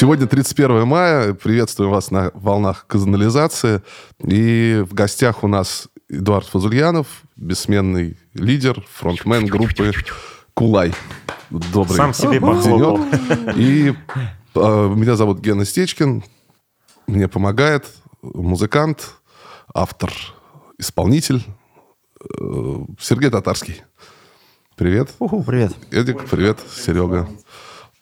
Сегодня 31 мая. Приветствую вас на волнах казанализации. И в гостях у нас Эдуард Фазульянов, бессменный лидер, фронтмен группы Кулай. Добрый Сам себе похлопал. И э, меня зовут Гена Стечкин. Мне помогает музыкант, автор, исполнитель э, Сергей Татарский. Привет. Уху, привет. Эдик, привет, Серега.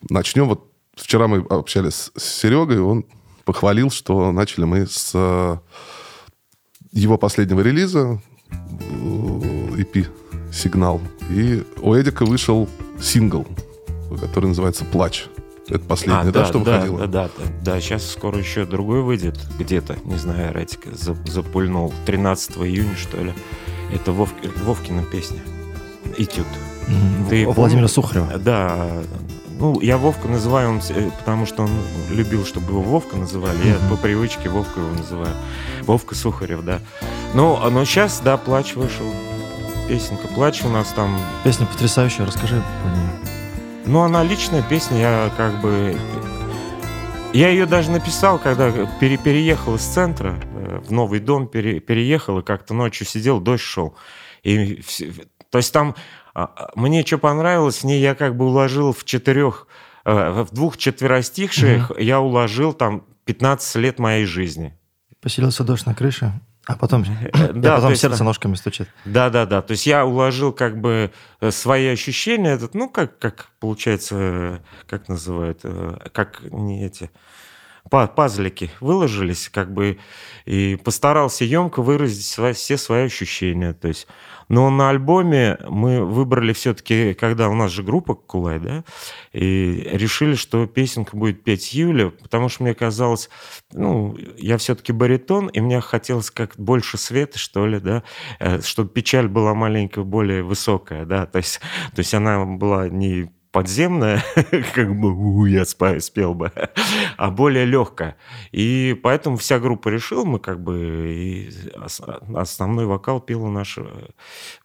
Начнем. Вот вчера мы общались с Серегой, он похвалил, что начали мы с э, его последнего релиза, э, EP «Сигнал». И у Эдика вышел сингл, который называется «Плач». Это последнее, а, да, да, что да, выходило? Да, да, да, да. Сейчас скоро еще другой выйдет где-то, не знаю, Ратика запульнул. 13 июня, что ли. Это Вов, Вовкина песня. Этюд. Mm-hmm. Ты Владимира помнишь? Сухарева. Да. Ну, я Вовка называю, он, э, потому что он любил, чтобы его Вовка называли. Mm-hmm. Я по привычке Вовка его называю. Вовка Сухарев, да. Ну, но сейчас, да, плач вышел. Песенка «Плач» у нас там... Песня потрясающая, расскажи про нее. Ну, она личная песня, я как бы... Я ее даже написал, когда пере переехал из центра э, в новый дом, пере переехал и как-то ночью сидел, дождь шел. И, то есть там а, а, мне что понравилось, в ней я как бы уложил в четырех, э, в двух четверостихших, угу. я уложил там 15 лет моей жизни. Поселился дождь на крыше, а потом, э, да, потом есть, сердце ножками стучит. Да, да, да. То есть я уложил как бы э, свои ощущения, этот, ну, как, как получается, как называют, как не эти пазлики выложились, как бы, и постарался емко выразить свои, все свои ощущения. То есть но на альбоме мы выбрали все-таки, когда у нас же группа Кулай, да, и решили, что песенка будет петь Юля, потому что мне казалось, ну, я все-таки баритон, и мне хотелось как больше света, что ли, да, э, чтобы печаль была маленько более высокая, да, то есть, то есть она была не подземная, как бы у, я спаю, спел бы, а более легкая. И поэтому вся группа решила, мы как бы и основной вокал пела наша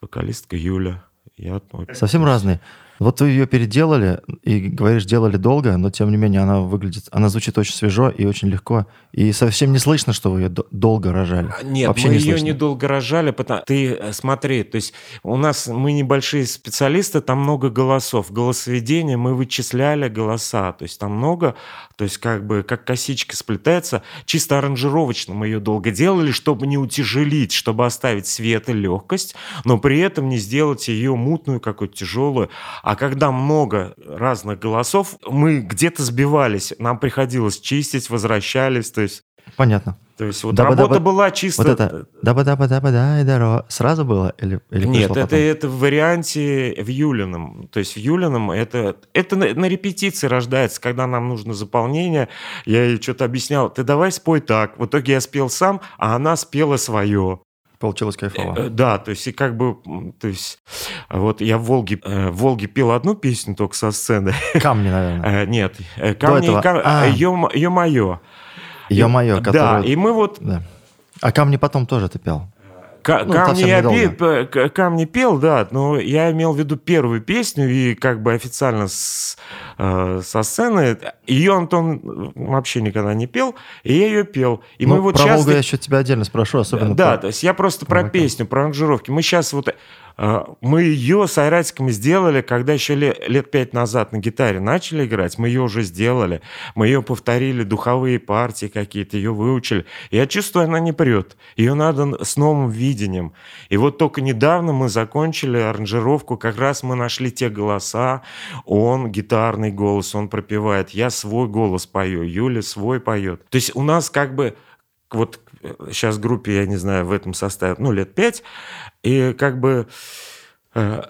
вокалистка Юля. Я, Совсем разные. Вот вы ее переделали, и говоришь, делали долго, но тем не менее она выглядит, она звучит очень свежо и очень легко, и совсем не слышно, что вы ее долго рожали. А, нет, Вообще мы не ее слышно. не долго рожали, потому ты э, смотри, то есть у нас мы небольшие специалисты, там много голосов, голосоведение, мы вычисляли голоса, то есть там много, то есть как бы как косичка сплетается, чисто аранжировочно мы ее долго делали, чтобы не утяжелить, чтобы оставить свет и легкость, но при этом не сделать ее мутную, какую-то тяжелую, а а когда много разных голосов, мы где-то сбивались, нам приходилось чистить, возвращались, то есть... Понятно. То есть вот даба, работа даба, была чисто... Вот это даба даба даба да даро сразу было или, или Нет, это, потом? это в варианте в Юлином. То есть в Юлином это, это на, на репетиции рождается, когда нам нужно заполнение. Я ей что-то объяснял, ты давай спой так. В итоге я спел сам, а она спела свое. Получилось кайфово. Э, да, то есть и как бы, то есть вот я в Волге, э, в Волге пел одну песню только со сцены. Камни, наверное. Э, нет, камни, кам... а. ё-моё. Ё-моё, который... Да, и мы вот... Да. А камни потом тоже ты пел? К- ну, камни, я пел, камни пел, да, но я имел в виду первую песню и как бы официально с, э, со сцены. Ее Антон вообще никогда не пел, и я ее пел. И ну, мы вот про часто... Волгу я еще тебя отдельно спрошу, особенно Да, про... то есть я просто про, про песню, про аранжировки. Мы сейчас вот мы ее с Айратиком сделали, когда еще лет, лет пять назад на гитаре начали играть. Мы ее уже сделали. Мы ее повторили, духовые партии какие-то, ее выучили. Я чувствую, она не прет. Ее надо с новым видением. И вот только недавно мы закончили аранжировку. Как раз мы нашли те голоса. Он гитарный голос, он пропевает. Я свой голос пою, Юля свой поет. То есть у нас как бы вот сейчас группе, я не знаю, в этом составе, ну, лет пять, и как бы э,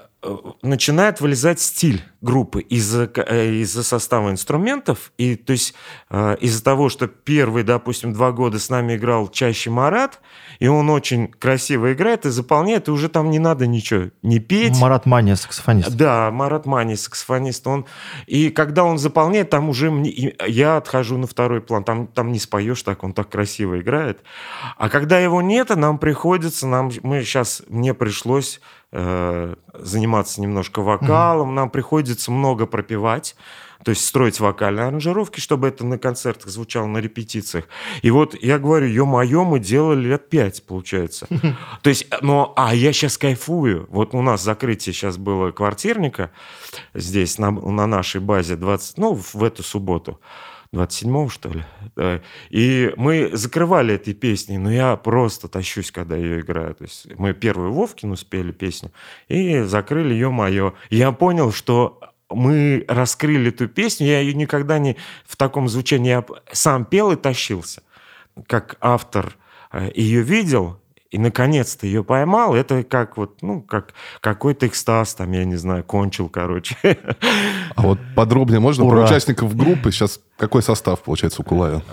начинает вылезать стиль группы из-за э, из состава инструментов. И то есть э, из-за того, что первые, допустим, два года с нами играл чаще Марат, и он очень красиво играет и заполняет, и уже там не надо ничего не петь. Марат Мания, саксофонист. Да, Марат Мания, саксофонист. Он... И когда он заполняет, там уже мне... я отхожу на второй план. Там, там не споешь так, он так красиво играет. А когда его нет, нам приходится, нам... мы сейчас, мне пришлось э, заниматься немножко вокалом, mm-hmm. нам приходится много пропевать то есть строить вокальные аранжировки, чтобы это на концертах звучало, на репетициях. И вот я говорю, ё-моё, мы делали лет пять, получается. То есть, ну, а я сейчас кайфую. Вот у нас закрытие сейчас было квартирника здесь, на, на нашей базе, 20, ну, в эту субботу. 27-го, что ли. И мы закрывали этой песней, но я просто тащусь, когда ее играю. То есть мы первую Вовкину спели песню и закрыли ее мое. Я понял, что мы раскрыли эту песню, я ее никогда не в таком звучании, я сам пел и тащился. Как автор э, ее видел, и наконец-то ее поймал, это как вот, ну, как какой-то экстаз, там, я не знаю, кончил, короче. А вот подробнее можно Ура. про участников группы? Сейчас какой состав, получается, у Кулая?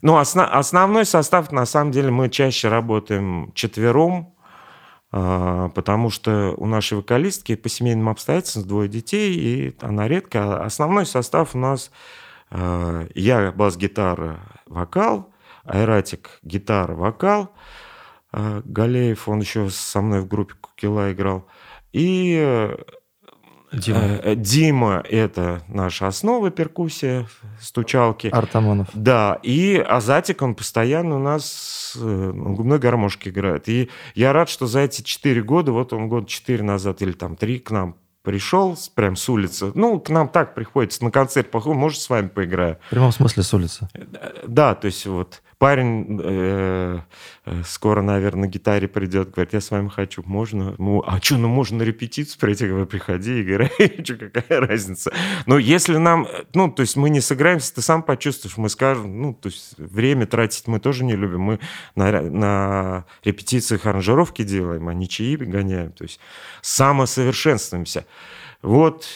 Ну, основ, основной состав, на самом деле, мы чаще работаем четвером, а, потому что у нашей вокалистки по семейным обстоятельствам двое детей, и она редко. Основной состав у нас а, я бас-гитара, вокал, Айратик гитара, вокал, а, Галеев, он еще со мной в группе Кукила играл, и Дима. Э, Дима – это наша основа перкуссия, стучалки. Артамонов. Да, и Азатик, он постоянно у нас э, губной гармошки играет. И я рад, что за эти четыре года, вот он год четыре назад или там три к нам пришел прям с улицы. Ну, к нам так приходится на концерт, может, с вами поиграю. В прямом смысле с улицы? Да, то есть вот парень э, э, скоро, наверное, на гитаре придет, говорит, я с вами хочу, можно? Ну, а что, ну можно на репетицию прийти? Говорю, приходи, играй, что, какая разница? Но если нам, ну, то есть мы не сыграемся, ты сам почувствуешь, мы скажем, ну, то есть время тратить мы тоже не любим, мы на, на репетициях аранжировки делаем, а не чаи гоняем, то есть самосовершенствуемся. Вот,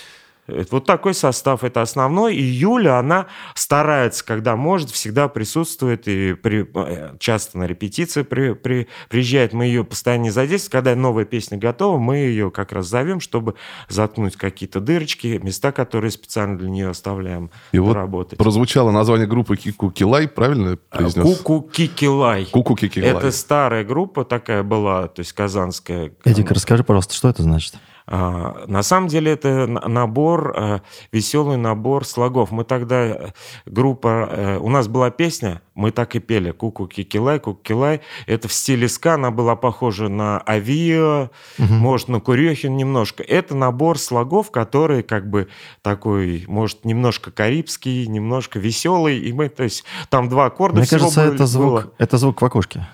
вот такой состав, это основной. И Юля, она старается, когда может, всегда присутствует и при, э, часто на репетиции при, при, приезжает. Мы ее постоянно не задействуем. Когда новая песня готова, мы ее как раз зовем, чтобы заткнуть какие-то дырочки, места, которые специально для нее оставляем и работать. Вот прозвучало название группы Кику Килай, правильно произнес? Куку Кикилай. Куку Кикилай. Это старая группа такая была, то есть казанская. Эдик, расскажи, пожалуйста, что это значит? А, на самом деле это набор, э, веселый набор слогов. Мы тогда, э, группа, э, у нас была песня, мы так и пели, куку кикилай, кукилай. Это в стиле ска, она была похожа на авиа, угу. может, на курехин немножко. Это набор слогов, которые как бы такой, может, немножко карибский, немножко веселый. И мы, то есть, там два аккорда Мне кажется, было, это звук, это звук в окошке.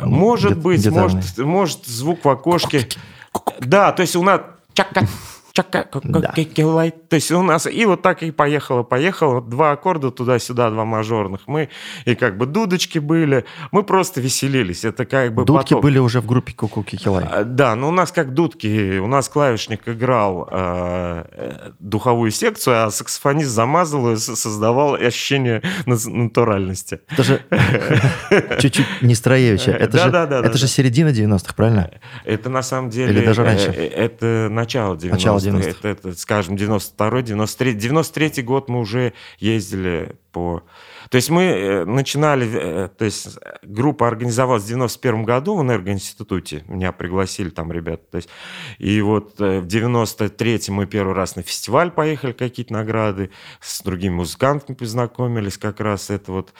Может быть, может, может, звук в окошке. Да, то есть у нас чака, чака, да. То есть у нас и вот так и поехало, поехало. Два аккорда туда-сюда, два мажорных. Мы и как бы дудочки были. Мы просто веселились. Это как бы Дудки поток. были уже в группе Куку Кикилай. А, да, но у нас как дудки. У нас клавишник играл э, э духовую секцию, а саксофонист замазал и создавал ощущение натуральности. Это же чуть-чуть не Строевича. Это же, это же середина 90-х, правильно? Это на самом деле... Или даже раньше? Э, это начало 90-х. Начало 90 это, это, скажем, 92-й, 93 93 год мы уже ездили по то есть мы э, начинали, э, то есть группа организовалась в 91 году в энергоинституте, меня пригласили там ребята, то есть, и вот э, в 93-м мы первый раз на фестиваль поехали, какие-то награды, с другими музыкантами познакомились, как раз это вот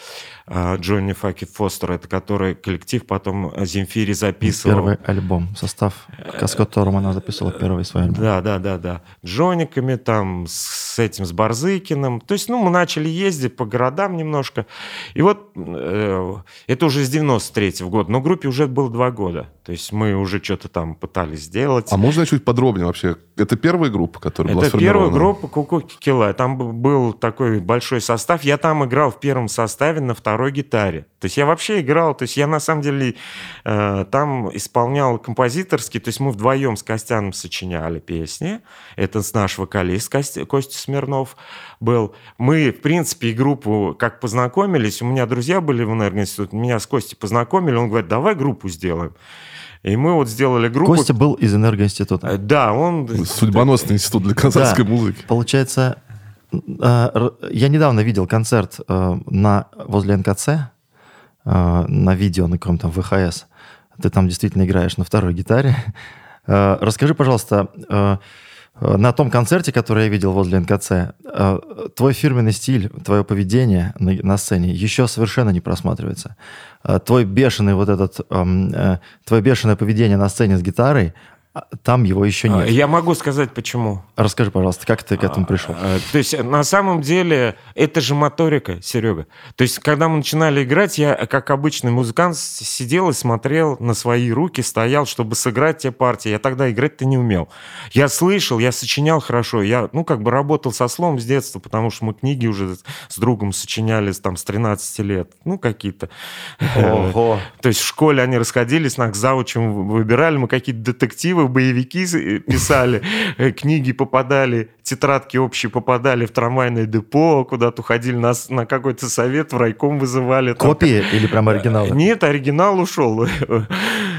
а, Джонни Факи Фостер, это который коллектив потом Земфири записывал. Первый альбом, состав, с которым она записывала первый свой альбом. Да, да, да, да. Джониками там, с этим, с Барзыкиным. То есть, ну, мы начали ездить по городам немножко. И вот э, это уже с 93 -го года, но группе уже было два года. То есть мы уже что-то там пытались сделать. А можно чуть подробнее вообще? Это первая группа, которая это была сформирована? Это первая группа Куку Кила. Там был такой большой состав. Я там играл в первом составе на второй гитаре. То есть я вообще играл, то есть я на самом деле э, там исполнял композиторский, то есть мы вдвоем с Костяном сочиняли песни. Это наш вокалист Костя, Костя Смирнов был. Мы, в принципе, и группу как познакомились, у меня друзья были в энергоинституте, меня с Костей познакомили, он говорит, давай группу сделаем. И мы вот сделали группу. Костя был из энергоинститута. Э, да, он... Судьбоносный институт для казахской да. музыки. Получается, э, я недавно видел концерт э, на, возле НКЦ, на видео, на каком-то ВХС. Ты там действительно играешь на второй гитаре. Расскажи, пожалуйста, на том концерте, который я видел возле НКЦ, э, твой фирменный стиль, твое поведение на, сцене еще совершенно не просматривается. Э, твой бешеный вот этот, эм, э, твое бешеное поведение на сцене с гитарой, там его еще нет. Я могу сказать, почему. Расскажи, пожалуйста, как ты к этому пришел? А, То есть, на самом деле, это же моторика, Серега. То есть, когда мы начинали играть, я, как обычный музыкант, сидел и смотрел на свои руки, стоял, чтобы сыграть те партии. Я тогда играть-то не умел. Я слышал, я сочинял хорошо. Я, ну, как бы работал со словом с детства, потому что мы книги уже с другом сочиняли там с 13 лет. Ну, какие-то. Ого. То есть в школе они расходились, нас к завучам выбирали, мы какие-то детективы, боевики с- э, писали, э, книги попадали, тетрадки общие попадали в трамвайное депо, куда-то уходили нас на какой-то совет, в райком вызывали. Копии или прям оригиналы? Нет, оригинал ушел.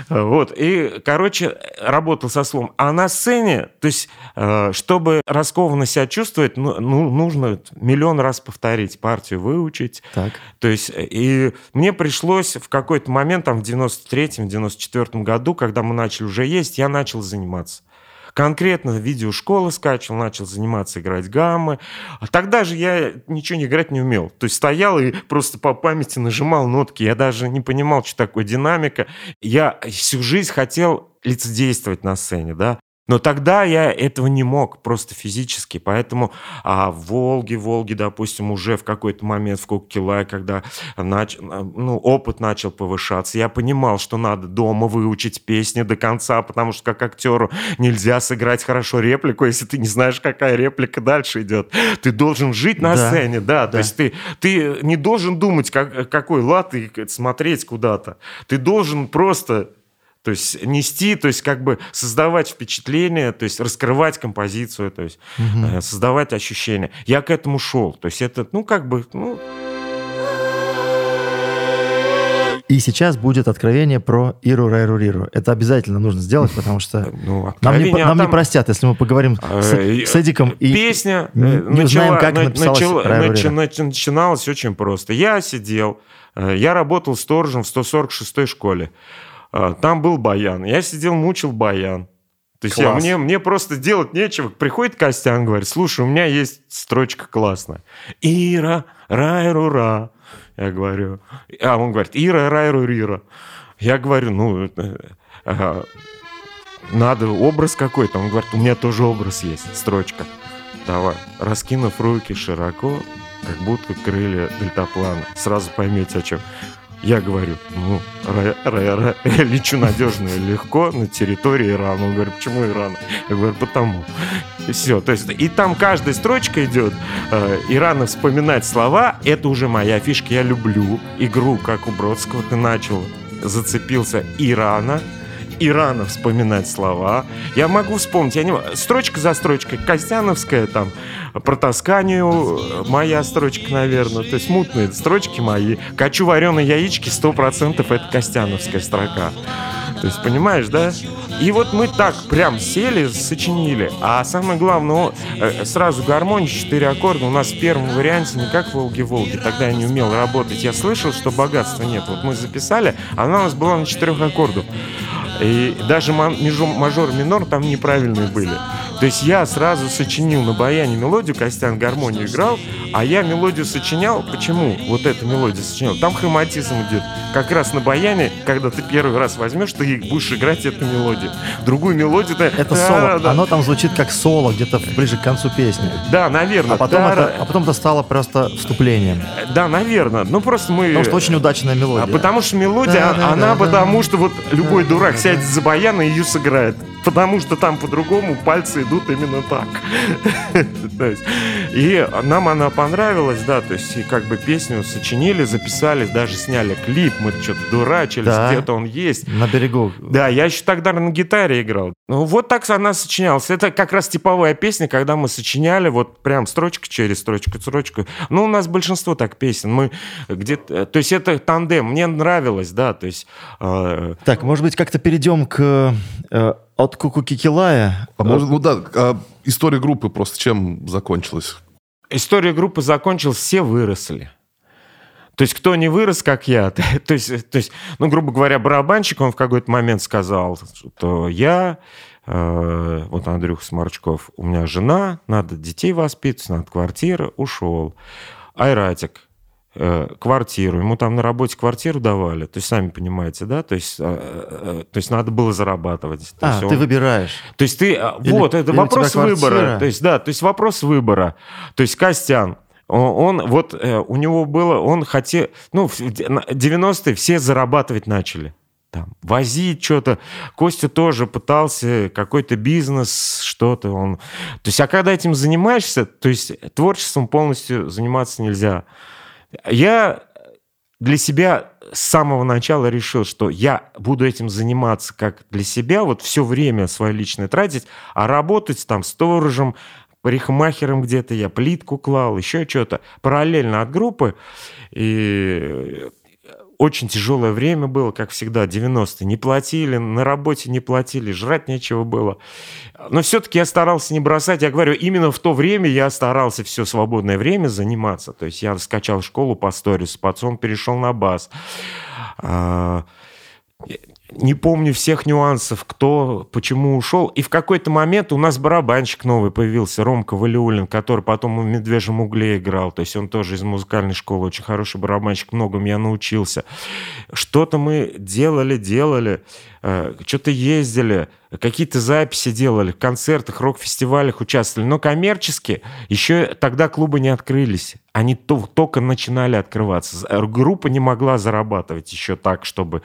Вот. И, короче, работал со словом. А на сцене, то есть, э, чтобы раскованно себя чувствовать, ну, ну, нужно миллион раз повторить партию, выучить. Так. То есть, и мне пришлось в какой-то момент, там, в 93-м, 94-м году, когда мы начали уже есть, я начал заниматься. Конкретно видеошколы скачивал, начал заниматься играть гаммы. А тогда же я ничего не играть не умел. То есть стоял и просто по памяти нажимал нотки. Я даже не понимал, что такое динамика. Я всю жизнь хотел лицедействовать на сцене, да. Но тогда я этого не мог просто физически, поэтому а в Волге, Волге, допустим, уже в какой-то момент в Коккилай, когда нач... ну, опыт начал повышаться, я понимал, что надо дома выучить песни до конца, потому что как актеру нельзя сыграть хорошо реплику, если ты не знаешь, какая реплика дальше идет. Ты должен жить на Да. сцене, да, то Да. есть ты, ты не должен думать, как, какой лад и смотреть куда-то. Ты должен просто то есть нести, то есть как бы создавать впечатление, то есть раскрывать композицию, то есть э, создавать ощущения. Я к этому шел. То есть это, ну, как бы, ну, И сейчас будет откровение про Иру Райру Риру. Это обязательно нужно сделать, потому что ну нам, не, а нам не там, простят, если мы поговорим с, э, с Эдиком и Песня не- э, не узнаем, как на- написалась начала- Райру очень просто. Я сидел, я работал сторожем в 146-й школе. Э, Там был баян. Я сидел, мучил баян. То есть я- мне, мне просто делать нечего. Приходит Костян, говорит, слушай, у меня есть строчка классная. Ира, райрура. Я говорю. А он говорит, Ира, райру, рира. Я говорю, ну, э, ага, надо образ какой-то. Он говорит, у меня тоже образ есть, строчка. Давай. Раскинув руки широко, как будто крылья дельтаплана. Сразу поймете, о чем. Я говорю, ну, ра- лечу надежно и легко на территории Ирана. Он говорит, почему Ирана? Я говорю, потому. И все. То есть, и там каждая строчка идет. Э, Ирана вспоминать слова, это уже моя фишка. Я люблю игру, как у Бродского ты начал. Зацепился Ирана, Ирана вспоминать слова. Я могу вспомнить, я не... строчка за строчкой, Костяновская там, про Тосканию моя строчка, наверное, то есть мутные строчки мои. Качу вареные яички, сто процентов это Костяновская строка. То есть, понимаешь, да? И вот мы так прям сели, сочинили. А самое главное, э, сразу гармония, четыре аккорда. У нас в первом варианте не как «Волги-Волги». Тогда я не умел работать. Я слышал, что богатства нет. Вот мы записали, она у нас была на четырех аккордах. И даже ман- межу- мажор и минор там неправильные были. То есть я сразу сочинил на баяне мелодию, Костян гармонию играл, а я мелодию сочинял. Почему вот эту мелодию сочинял? Там хроматизм идет. Как раз на баяне, когда ты первый раз возьмешь, ты будешь играть эту мелодию. Другую мелодию... ты- это соло. Оно там звучит как соло, где-то ближе к концу песни. Да, наверное. А потом, это, а потом это стало просто вступлением. да, наверное. Ну, просто мы... Потому что очень удачная мелодия. А потому что мелодия, она потому что вот любой дурак сядет за баян и ее сыграет. Потому что там по-другому пальцы идут именно так. И нам она понравилась, да, то есть и как бы песню сочинили, записали, даже сняли клип, мы что-то дурачились, Да. где-то он есть. На берегу. Да, я еще тогда на гитаре играл. Ну, вот так она сочинялась. Это как раз типовая песня, когда мы сочиняли вот прям строчка через строчку, строчку. Ну, у нас большинство так песен. Мы где-то... То есть это тандем. Мне нравилось, да, то есть... э, Так, может быть, как-то перейдем к э, от Кукукикилая. А может, ну да, а история группы просто чем закончилась? история группы закончилась, все выросли. То есть кто не вырос, как я, то есть, то есть, ну, грубо говоря, барабанщик, он в какой-то момент сказал, что я э, вот Андрюх Сморчков, у меня жена, надо детей воспитывать, надо квартира, ушел. Айратик, квартиру, ему там на работе квартиру давали, то есть сами понимаете, да, то есть, э, э, то есть надо было зарабатывать. То а, ты он- выбираешь. то есть ты, Или- вот, это или вопрос выбора. То есть, да, то есть вопрос выбора. То есть Костян, он, он вот, э, у него было, он хотел, ну, в де- на- 90-е все зарабатывать начали. Там, возить что-то. Костя тоже пытался какой-то бизнес, что-то он... То есть, а когда этим занимаешься, то есть творчеством полностью заниматься нельзя. Я для себя с самого начала решил, что я буду этим заниматься как для себя, вот все время свое личное тратить, а работать там сторожем, парикмахером где-то, я плитку клал, еще что-то, параллельно от группы. И очень тяжелое время было, как всегда, 90-е. Не платили, на работе не платили, жрать нечего было. Но все-таки я старался не бросать. Я говорю, именно в то время я старался все свободное время заниматься. То есть я скачал школу по сторис, потом перешел на бас. Не помню всех нюансов, кто, почему ушел. И в какой-то момент у нас барабанщик новый появился, Ромка Валиулин, который потом в «Медвежьем угле» играл. То есть он тоже из музыкальной школы, очень хороший барабанщик, многому я научился. Что-то мы делали, делали, э, что-то ездили, какие-то записи делали, в концертах, рок-фестивалях участвовали. Но коммерчески еще тогда клубы не открылись. Они то- только начинали открываться. Группа не могла зарабатывать еще так, чтобы...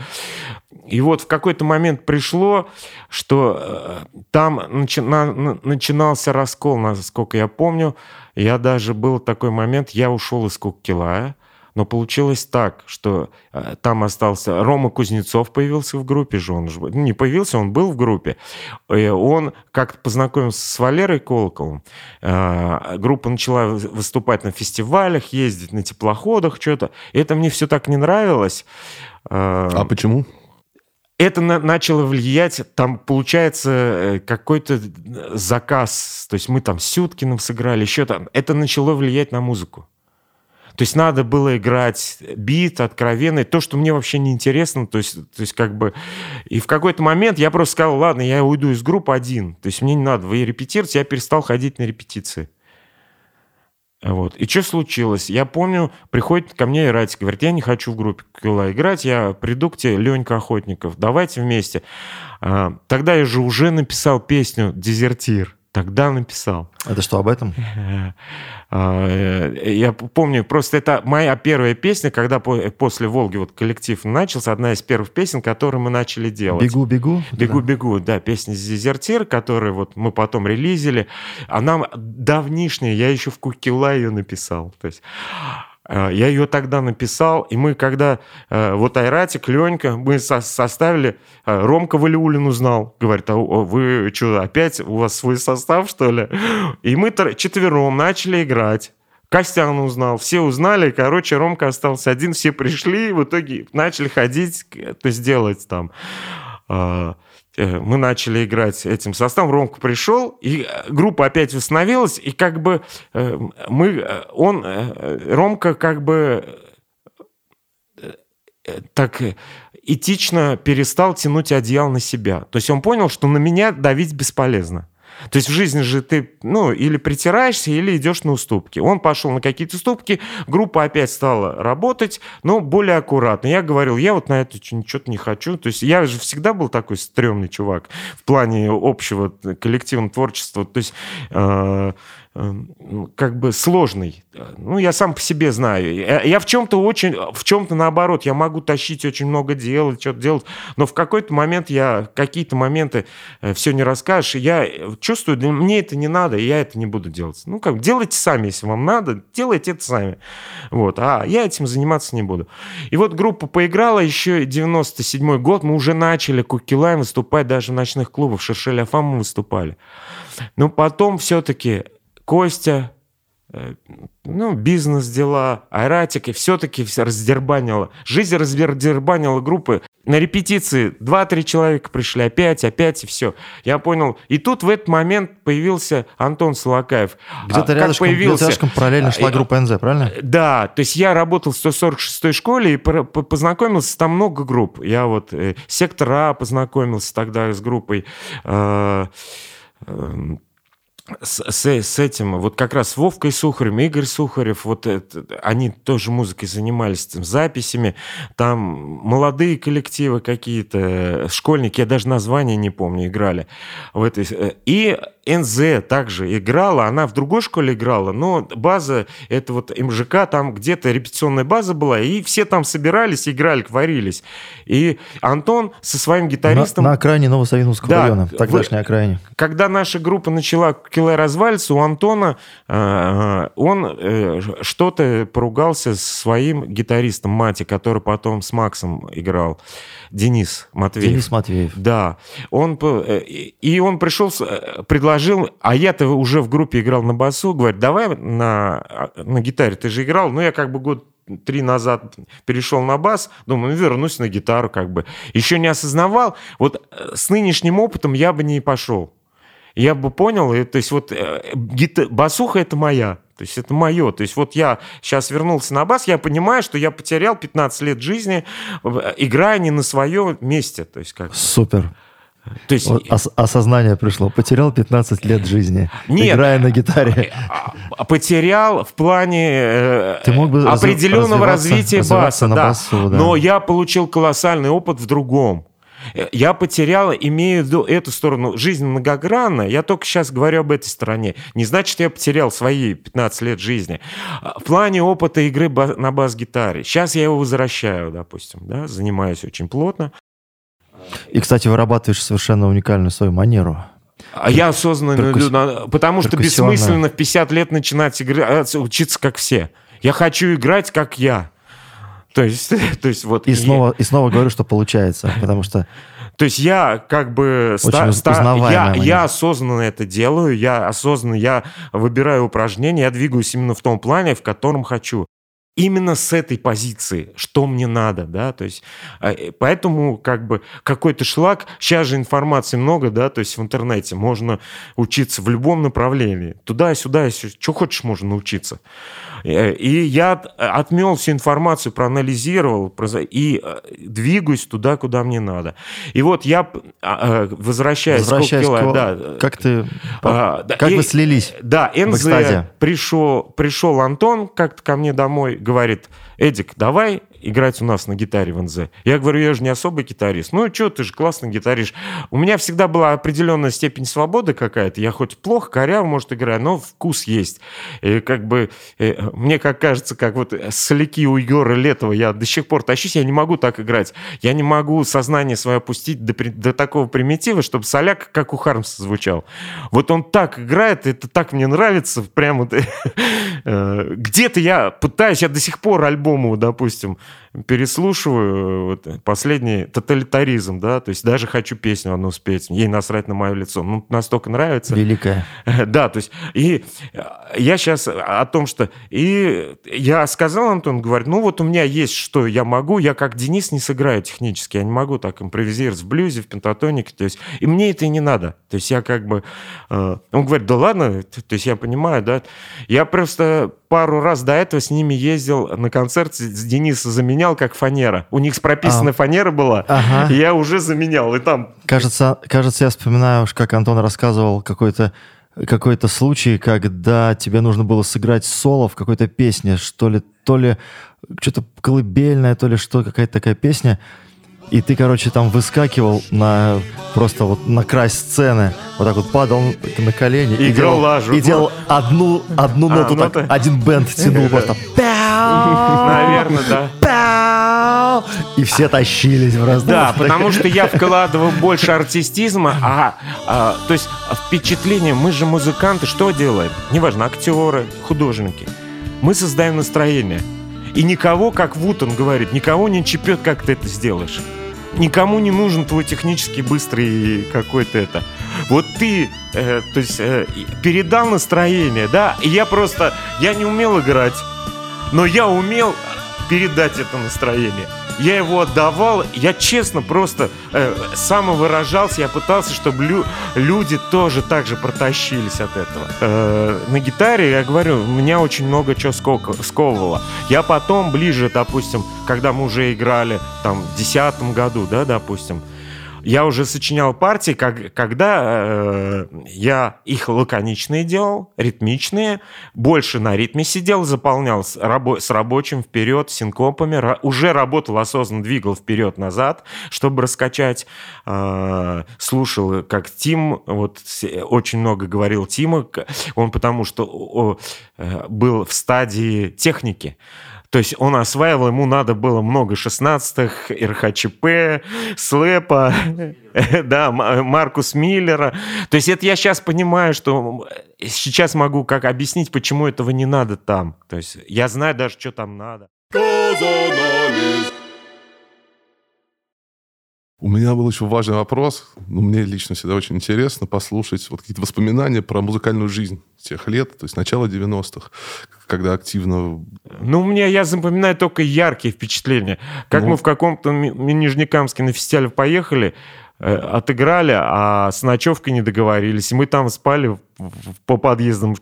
И вот в какой-то момент пришло, что э, там начи- на- на- начинался раскол, насколько я помню. Я даже был такой момент, я ушел из Куккилая, но получилось так, что э, там остался Рома Кузнецов появился в группе же, он же, не появился, он был в группе. Он как-то познакомился с Валерой Колоколом. Э, Группа начала вы- выступать на фестивалях, ездить на теплоходах, что-то. Это мне все так не нравилось. А почему? Это на- начало влиять, там получается э, какой-то заказ, то есть мы там с Сюткиным сыграли, еще там, это начало влиять на музыку. То есть надо было играть бит откровенный, то, что мне вообще не интересно, то есть, то есть как бы... И в какой-то момент я просто сказал, ладно, я уйду из группы один, то есть мне не надо, вы репетируете, я перестал ходить на репетиции. Вот. И что случилось? Я помню, приходит ко мне Иратик, говорит, я не хочу в группе Кила играть, я приду к тебе, Ленька Охотников, давайте вместе. А, Тогда я же уже написал песню «Дезертир». Тогда написал. Это что, об этом? А, э, Я помню, просто это моя первая песня, когда по- после «Волги» вот коллектив начался, одна из первых песен, которые мы начали делать. Бегу, бегу. Бегу, бегу, да, песня «Дезертир», которую вот мы потом релизили. Она давнишняя, я еще в Кукила ее написал. То есть э, я ее тогда написал, и мы когда, э, вот Айратик, Ленька, мы со- составили, э, Ромка Валиулин узнал, говорит, а вы что, опять у вас свой состав, что ли? И мы четвером начали играть. Костян узнал, все узнали, короче, Ромка остался один, все пришли, и в итоге начали ходить, то есть делать там. Э, Мы начали играть этим составом, Ромка пришел, и э, группа опять восстановилась, и как бы э, мы, он, Ромка как бы так этично перестал тянуть одеяло на себя. То есть он понял, что на меня давить бесполезно. То есть в жизни же ты, ну, или притираешься, или идешь на уступки. Он пошел на какие-то уступки, группа опять стала работать, но более аккуратно. Я говорил, я вот на это что-то не хочу. То есть я же всегда был такой стрёмный чувак в плане общего коллективного творчества. То есть э, э, как бы сложный. Ну, я сам по себе знаю. Я, в чем-то очень, в чем-то наоборот, я могу тащить очень много дел, что-то делать, но в какой-то момент я, какие-то моменты все не расскажешь, я чувствую, да мне это не надо, я это не буду делать. Ну, как, делайте сами, если вам надо, делайте это сами. Вот, а я этим заниматься не буду. И вот группа поиграла, еще 97 год, мы уже начали Кукилайн выступать даже в ночных клубах, Афам мы выступали. Но потом все-таки Костя, э, ну, бизнес-дела, айратик, и все-таки все раздербанило. Жизнь раздербанила группы. на репетиции 2-3 человека пришли, опять, опять, и все. Я понял. И тут в этот момент появился Антон Солокаев. Где-то А, рядышком, появился- где-то рядышком параллельно шла А, группа НЗ, правильно? Да, то есть я работал в 146-й школе и познакомился, там много групп. Я вот э, сектор А познакомился тогда с группой. э, эм, с, с- с этим, вот как раз с Вовкой Сухарем, Игорь Сухарев, вот это- они тоже музыкой занимались, там, записями, там молодые коллективы какие-то, э, школьники, я даже название не помню, играли. В этой, э, и НЗ также играла, она в другой школе играла, но база, это вот МЖК, там где-то репетиционная база была, и все там собирались, играли, варились. И Антон со своим На, гитаристом... на окраине Новосавиновского Да, района, вы- тогдашней окраине. Когда наша группа начала кило развалиться, у Антона э, он э, что-то поругался с своим гитаристом Мати, который потом с Максом играл, Денис Матвеев. Денис Матвеев. Да, он э, и он пришел, э, предложил, а я-то уже в группе играл на басу, говорит, давай на, на гитаре, ты же играл, ну я как бы год три назад перешел на бас, думаю, ну вернусь на гитару как бы. Еще не осознавал, вот э, с нынешним опытом я бы не пошел. Я бы понял, и, то есть вот э, гита- басуха это моя, то есть это мое. То есть вот я сейчас вернулся на бас, я понимаю, что я потерял 15 лет жизни, э, играя не на своем месте. То есть как Супер. То есть, Вот ос- осознание пришло. Потерял 15 лет жизни, Нет. играя на гитаре. а, потерял в плане э, Ты мог бы определенного развития баса, да. басу, да. Но я получил колоссальный опыт в другом. Э, Я потерял, имею в виду эту сторону. Жизнь многогранна. Я только сейчас говорю об этой стороне. Не значит, я потерял свои 15 лет жизни. А, В плане опыта игры на бас-гитаре. Сейчас я его возвращаю, допустим. Да? Занимаюсь очень плотно. И, кстати, вырабатываешь совершенно уникальную свою манеру. А я осознанно Перкус- на- Потому что бессмысленно в 50 лет начинать играть, учиться как все. Я хочу играть как я. То есть, то есть вот... И я- снова, и снова говорю, что получается, потому что То есть я как бы... ста- ста- я, я осознанно это делаю, я осознанно, я выбираю упражнения, я двигаюсь именно в том плане, в котором хочу. Именно с этой позиции, что мне надо, да, то есть, э, поэтому как бы какой-то шлак, сейчас же информации много, да, то есть в интернете можно учиться в любом направлении, туда-сюда, что хочешь можно научиться. Э, И я от- отмел всю информацию, проанализировал и э, двигаюсь туда, куда мне надо. И вот я, а, э, сколько к... кило- да, Как ты... а, как и- вы слились? Да, НЗ пришел, пришел Антон как-то ко мне домой, говорит, Эдик, давай играть у нас на гитаре в НЗ. Я говорю, я же не особый гитарист. Ну, что, ты же классный гитарист. У меня всегда была определенная степень свободы какая-то. Я хоть плохо, коряво, может, играю, но вкус есть. И как бы, э, мне как кажется, как вот соляки у Егора Летова, я до сих пор тащусь, я не могу так играть. Я не могу сознание свое опустить до, до такого примитива, чтобы соляк, как у Хармса, звучал. Вот он так играет, это так мне нравится, прям вот, э, где-то я пытаюсь, я до сих пор альбому, допустим, переслушиваю вот, последний тоталитаризм, да, то есть даже хочу песню одну спеть, ей насрать на мое лицо, ну, настолько нравится. Великая. Да, то есть, и э, я сейчас о том, что... И я сказал, Антон, говорит, ну вот у меня есть что я могу, я как Денис не сыграю технически, я не могу так импровизировать в блюзе, в пентатонике, то есть, и мне это и не надо. То есть я как бы... э, Он говорит, да ладно, то есть я понимаю, да. Я просто пару раз до этого с ними ездил на концерт, с Дениса заменял как фанера. У них прописана А. фанера была, Ага. и я уже заменял, и там Кажется, кажется, я вспоминаю, уж как Антон рассказывал какой-то какой-то случай, когда тебе нужно было сыграть соло в какой-то песне, что ли, то ли что-то колыбельное, то ли что, какая-то такая песня. И ты, короче, там выскакивал на просто вот на край сцены, вот так вот падал на колени И играл делал, лажу. и делал одну, одну А, ноту, так, нота? один бенд тянул просто. Наверное, да. И все тащились в разные Да, потому что я вкладываю больше артистизма, а, а, то есть впечатление, мы же музыканты, что делаем? Неважно, актеры, художники. Мы создаем настроение. И никого, как Вутон говорит, никого не чепет, как ты это сделаешь. Никому не нужен твой технически быстрый какой-то это. Вот ты, э, то есть, э, передал настроение, да, и я просто, я не умел играть, но я умел передать это настроение. я его отдавал, я честно просто э, самовыражался, я пытался, чтобы лю- люди тоже так же протащились от этого. Э, на гитаре, я говорю, меня очень много чего сковывало. Я потом, ближе, допустим, когда мы уже играли, там, в десятом году, да, допустим, я уже сочинял партии, как, когда э, я их лаконичные делал, ритмичные, больше на ритме сидел, заполнял с, рабо с рабочим вперед, синкопами, уже работал осознанно, двигал вперед-назад, чтобы раскачать. Э, слушал, как Тим, вот очень много говорил Тима, он потому что о, э, был в стадии техники. То есть он осваивал, ему надо было много 16-х, РХЧП, Слэпа, да, Маркус Миллера. То есть это я сейчас понимаю, что сейчас могу как объяснить, почему этого не надо там. То есть я знаю даже, что там надо. У меня был еще важный вопрос. Ну, мне лично всегда очень интересно послушать вот какие-то воспоминания про музыкальную жизнь тех лет, то есть начало 90-х, когда активно... Ну, у меня, я запоминаю только яркие впечатления. Как ну... мы в каком-то Нижнекамске на фестивале поехали, отыграли, а с ночевкой не договорились. И мы там спали по подъездам,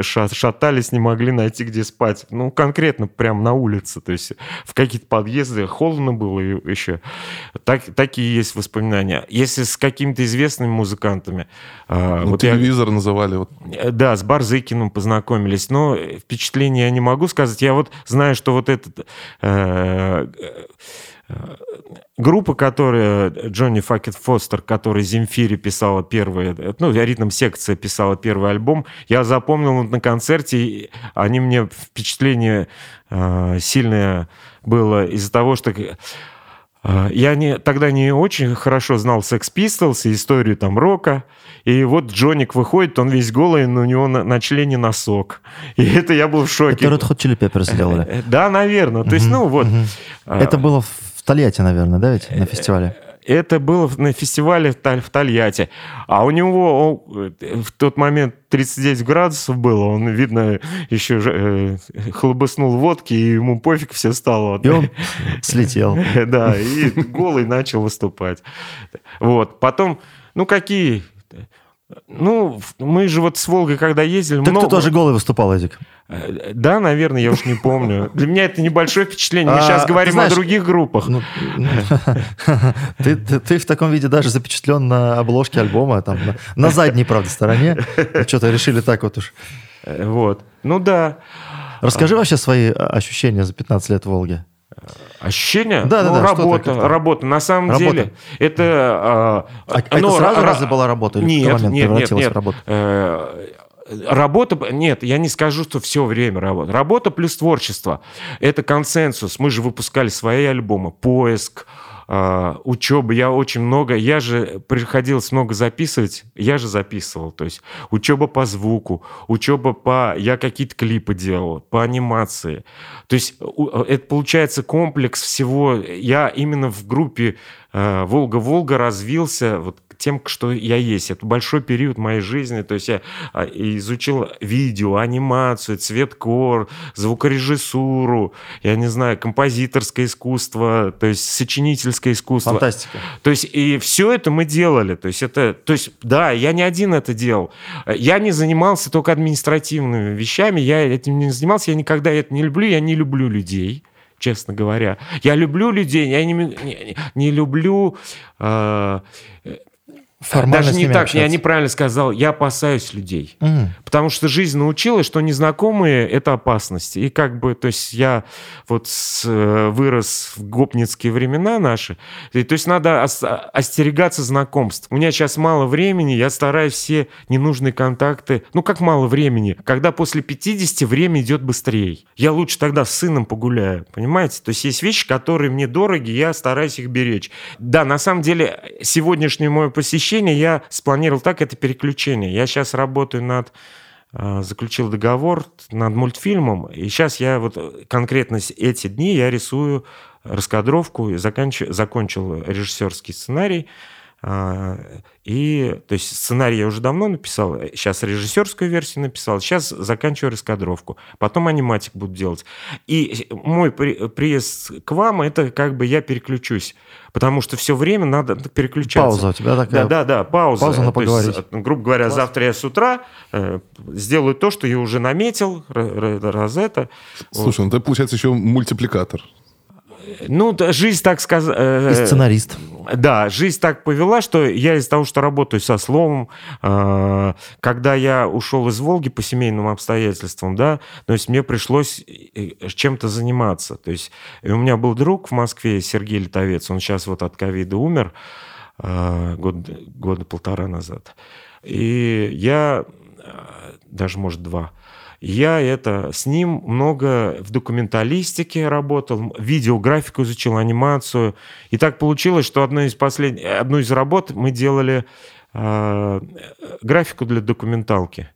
шатались, не могли найти, где спать. Ну, конкретно прям на улице. То есть в какие-то подъезды холодно было еще. Так, такие есть воспоминания. Если с какими-то известными музыкантами... А, ну, вот телевизор я, называли. Вот. Э, да, с Барзыкиным познакомились. Но впечатление я не могу сказать. Я вот знаю, что вот этот... Э, группа, которая Джонни Факет Фостер, который Земфире писала первый, ну, ритм секция писала первый альбом, я запомнил на концерте, они мне впечатление э, сильное было из-за того, что э, я не, тогда не очень хорошо знал Sex Pistols и историю там рока. И вот Джоник выходит, он весь голый, но у него на, на члене носок. И это я был в шоке. Это Red Hot Chili Peppers сделали. Э, да, наверное. То есть, ну вот. Это было в в Тольятти, наверное, да, ведь, на фестивале? Это было на фестивале в Тольятти. А у него он, в тот момент 39 градусов было. Он, видно, еще э, хлобыснул водки, и ему пофиг все стало. И он слетел. Да, и голый начал выступать. Вот. Потом, ну, какие... Ну, мы же вот с Волгой, когда ездили... Так много... ты тоже голый выступал, Эдик? Э, да, наверное, я уж не помню. Для меня это небольшое впечатление. Мы а, сейчас говорим знаешь, о других группах. Ну, ну, ты, ты, ты в таком виде даже запечатлен на обложке альбома, там, на, на задней, правда, стороне. Что-то решили так вот уж. Э, вот. Ну да. Расскажи вообще свои ощущения за 15 лет в Волге. Ощущения? Да, ну, да, да. Работа, работа. На самом работа. деле, это... А, а, а ну, это сразу р- разве была работа? Или нет, в нет, нет, нет. В работу? Э, Работа, нет, я не скажу, что все время работа. Работа плюс творчество. Это консенсус. Мы же выпускали свои альбомы. Поиск, Uh, учеба, я очень много, я же приходилось много записывать, я же записывал, то есть учеба по звуку, учеба по, я какие-то клипы делал, по анимации, то есть это получается комплекс всего, я именно в группе Волга-Волга развился вот тем, что я есть. Это большой период моей жизни. То есть я а, изучил видео, анимацию, цветкор, звукорежиссуру, я не знаю, композиторское искусство, то есть сочинительское искусство. Фантастика. То есть и все это мы делали. То есть это, то есть да, я не один это делал. Я не занимался только административными вещами, я этим не занимался, я никогда это не люблю, я не люблю людей честно говоря. Я люблю людей, я не, не, не люблю э, Формально Даже не так, общаться. я неправильно сказал, я опасаюсь людей. Угу. Потому что жизнь научила, что незнакомые – это опасность. И как бы, то есть я вот с, э, вырос в гопницкие времена наши, и, то есть надо ос, остерегаться знакомств. У меня сейчас мало времени, я стараюсь все ненужные контакты, ну как мало времени, когда после 50 время идет быстрее. Я лучше тогда с сыном погуляю, понимаете? То есть есть вещи, которые мне дороги, я стараюсь их беречь. Да, на самом деле, сегодняшнее мое посещение переключение я спланировал так, это переключение. Я сейчас работаю над а, заключил договор над мультфильмом, и сейчас я вот конкретно эти дни я рисую раскадровку, и заканч... закончил режиссерский сценарий, и, то есть, сценарий я уже давно написал, сейчас режиссерскую версию написал, сейчас заканчиваю раскадровку, потом аниматик буду делать. И мой приезд к вам, это как бы я переключусь, потому что все время надо переключаться. Пауза у тебя такая. Да, да, да, пауза. Пауза на поговорить. Есть, грубо говоря, Класс. завтра я с утра э, сделаю то, что я уже наметил, раз это. Слушай, вот. ну ты, получается, еще мультипликатор. Ну, жизнь так сказать... Э, И сценарист. Да, жизнь так повела, что я из-за того, что работаю со словом, э, когда я ушел из Волги по семейным обстоятельствам, да, то есть мне пришлось э, чем-то заниматься. То есть у меня был друг в Москве, Сергей Литовец, он сейчас вот от ковида умер год, года полтора назад. И я, даже, может, два, я это с ним много в документалистике работал, видеографику изучил, анимацию. И так получилось, что одну из, последних, одну из работ мы делали э, графику для документалки.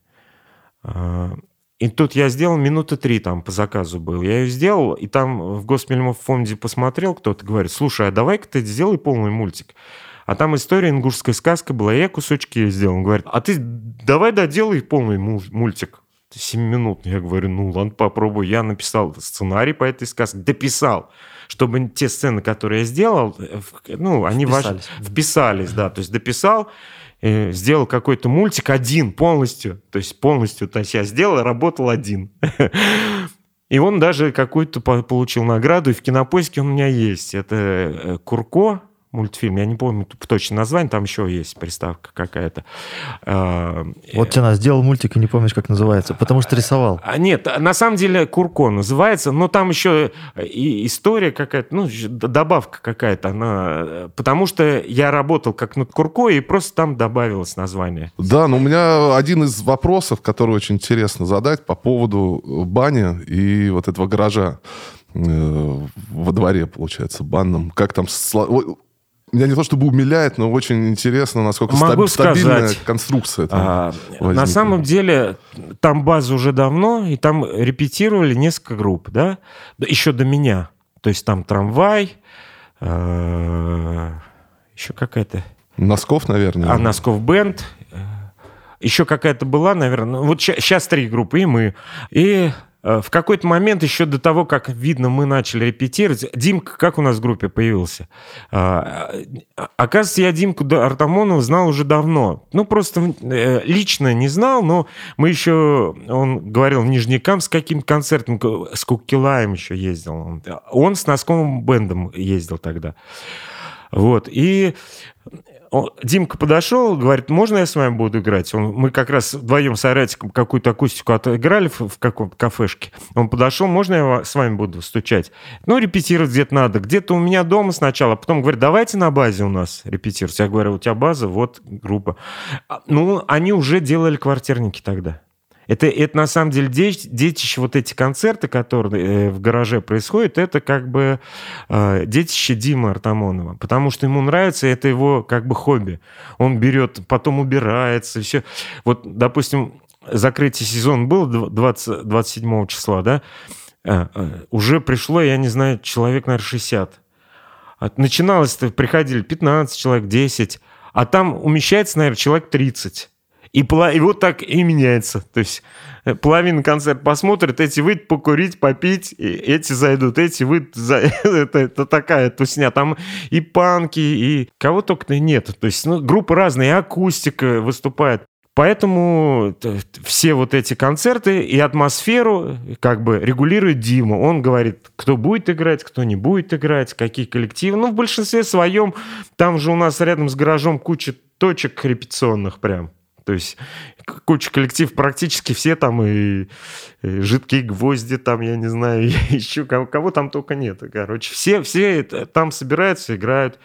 Э, и тут я сделал минуты три там по заказу был. Я ее сделал, и там в Госмельмофонде посмотрел, кто-то говорит, слушай, а давай-ка ты сделай полный мультик. А там история ингушская сказка была, я кусочки сделал. Он говорит, а ты давай доделай полный мультик. 7 минут. Я говорю, ну ладно, попробую. Я написал сценарий по этой сказке, дописал, чтобы те сцены, которые я сделал, э, ну, они вписались. Ваш... вписались, да, то есть дописал, э, сделал какой-то мультик один полностью, то есть полностью, то есть я сделал, работал один. И он даже какую-то получил награду, и в кинопоиске он у меня есть. Это э, Курко, мультфильм. Я не помню точно название, там еще есть приставка какая-то. А, вот ты нас сделал мультик и не помнишь, как называется, потому что рисовал. А, нет, на самом деле Курко называется, но там еще и история какая-то, ну, добавка какая-то, она... Потому что я работал как над Курко, и просто там добавилось название. Да, но у меня один из вопросов, который очень интересно задать по поводу бани и вот этого гаража э, во дворе, получается, банном. Как там меня не то чтобы умиляет, но очень интересно, насколько Могу стаб- стабильная сказать, конструкция. Там а, на самом деле, там база уже давно, и там репетировали несколько групп, да, еще до меня. То есть там трамвай, э, еще какая-то... Носков, наверное. А, Носков бенд. Еще какая-то была, наверное. Вот сейчас три группы, и мы. И в какой-то момент, еще до того, как, видно, мы начали репетировать, Димка как у нас в группе появился? А, а, оказывается, я Димку Артамонова знал уже давно. Ну, просто э, лично не знал, но мы еще, он говорил, в Нижнекам с каким концертом, с Кукилаем еще ездил. Он с Носковым бендом ездил тогда. Вот. И Димка подошел, говорит, можно я с вами буду играть? Он, мы как раз вдвоем с Айратиком какую-то акустику отыграли в, в каком-то кафешке. Он подошел, можно я с вами буду стучать? Ну, репетировать где-то надо. Где-то у меня дома сначала, потом говорит, давайте на базе у нас репетировать. Я говорю, у тебя база, вот группа. А, ну, они уже делали квартирники тогда. Это, это на самом деле детище, детище, вот эти концерты, которые э, в гараже происходят, это как бы э, детище Димы Артамонова, потому что ему нравится, это его как бы хобби. Он берет, потом убирается, все. Вот, допустим, закрытие сезона было 20, 27 числа, да, э, э, уже пришло, я не знаю, человек, наверное, 60. Начиналось-то, приходили 15 человек, 10, а там умещается, наверное, человек 30. И, и вот так и меняется. То есть э, половина концерт посмотрит, эти выйдут покурить, попить, и эти зайдут, эти выйдут. За... это, это такая тусня. Там и панки, и кого только нет. То есть ну, группы разные, и акустика выступает. Поэтому э, все вот эти концерты и атмосферу как бы регулирует Дима. Он говорит, кто будет играть, кто не будет играть, какие коллективы. Ну, в большинстве своем, там же у нас рядом с гаражом куча точек репетиционных прям. То есть куча коллектив, практически все там и, и жидкие гвозди там, я не знаю, еще кого, кого там только нет. Короче, все, все там собираются, играют.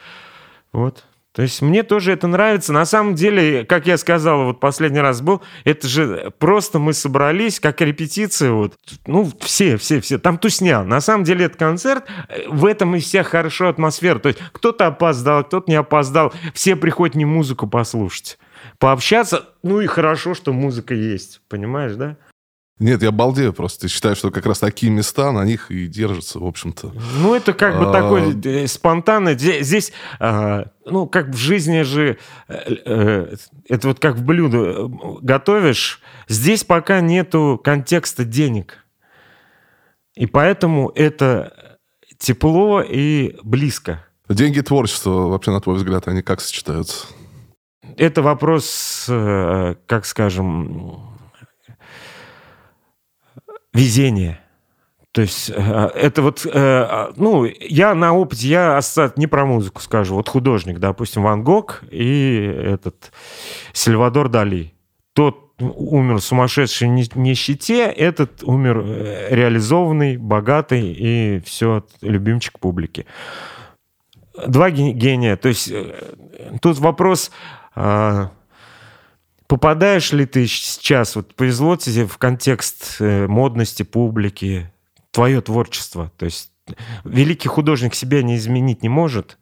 Вот. То есть мне тоже это нравится. На самом деле, как я сказал, вот последний раз был, это же просто мы собрались, как репетиция, вот, ну, все, все, все. Там тусня. На самом деле это концерт, в этом и вся хорошая атмосфера. То есть кто-то опоздал, кто-то не опоздал. Все приходят не музыку послушать пообщаться. Ну и хорошо, что музыка есть, понимаешь, да? Нет, я балдею просто. Считаю, что как раз такие места, на них и держатся, в общем-то. Ну, это как бы А. такой э, спонтанный. Здесь, а, ну, как в жизни же, э, э, это вот как в блюдо готовишь, здесь пока нету контекста денег. И поэтому это тепло и близко. Деньги и творчество, вообще, на твой взгляд, они как сочетаются? Это вопрос, э, как скажем, везения. То есть э, это вот, э, ну, я на опыте, я ассоциат не про музыку скажу, вот художник, допустим, Ван Гог и этот Сальвадор Дали. Тот умер ни- нищете, этот умер реализованный, богатый и все, любимчик публики. Два ге- гения. То есть тут вопрос, попадаешь ли ты сейчас, вот повезло тебе в контекст э, модности публики, твое творчество. То есть великий художник себя не изменить не может,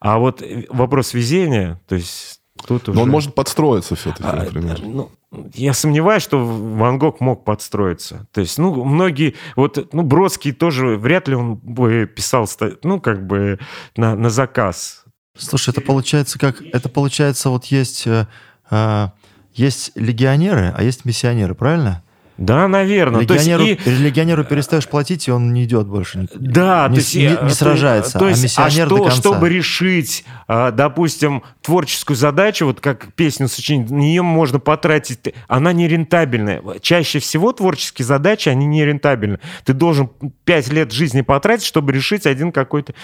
а вот э, вопрос везения, то есть тут уже... Но он может подстроиться все-таки, А, например. ну, я сомневаюсь, что Ван Гог мог подстроиться. То есть, ну, многие, вот, ну, Бродский тоже, вряд ли он бы писал, ну, как бы на, на заказ. Слушай, это получается как... Это получается вот есть... э, э, есть легионеры, а есть миссионеры, правильно? Да, наверное. То есть Легионеру, и- легионеру перестаешь платить, и он не идет больше. Да, не, то есть, не- э, не то- сражается, то есть, а миссионер что, до конца. чтобы решить, а, допустим, творческую задачу, вот как песню сочинить, на нее можно потратить, она не рентабельная. Чаще всего творческие задачи, они не рентабельны. Ты должен пять лет жизни потратить, чтобы решить один какой-то...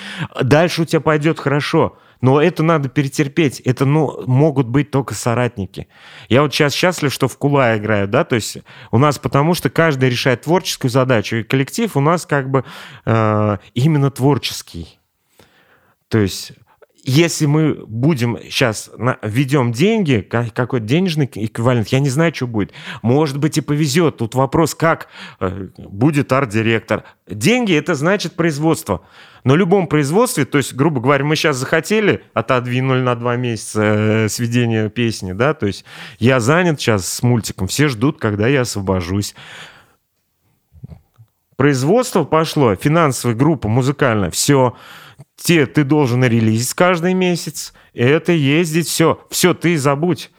Дальше у тебя пойдет хорошо. Но это надо перетерпеть. Это, ну, могут быть только соратники. Я вот сейчас счастлив, что в Кула играю, да, то есть у нас потому что каждый решает творческую задачу, и коллектив у нас как бы э, именно творческий. То есть если мы будем сейчас введем деньги, ка- какой-то денежный эквивалент, я не знаю, что будет. Может быть и повезет. Тут вопрос, как э, будет арт-директор. Деньги это значит производство. В любом производстве, то есть, грубо говоря, мы сейчас захотели, отодвинули на два месяца э, сведение песни, да, то есть я занят сейчас с мультиком, все ждут, когда я освобожусь. Производство пошло, финансовая группа музыкальная, все. Те ты должен релизить каждый месяц, это ездить, все. Все, ты забудь.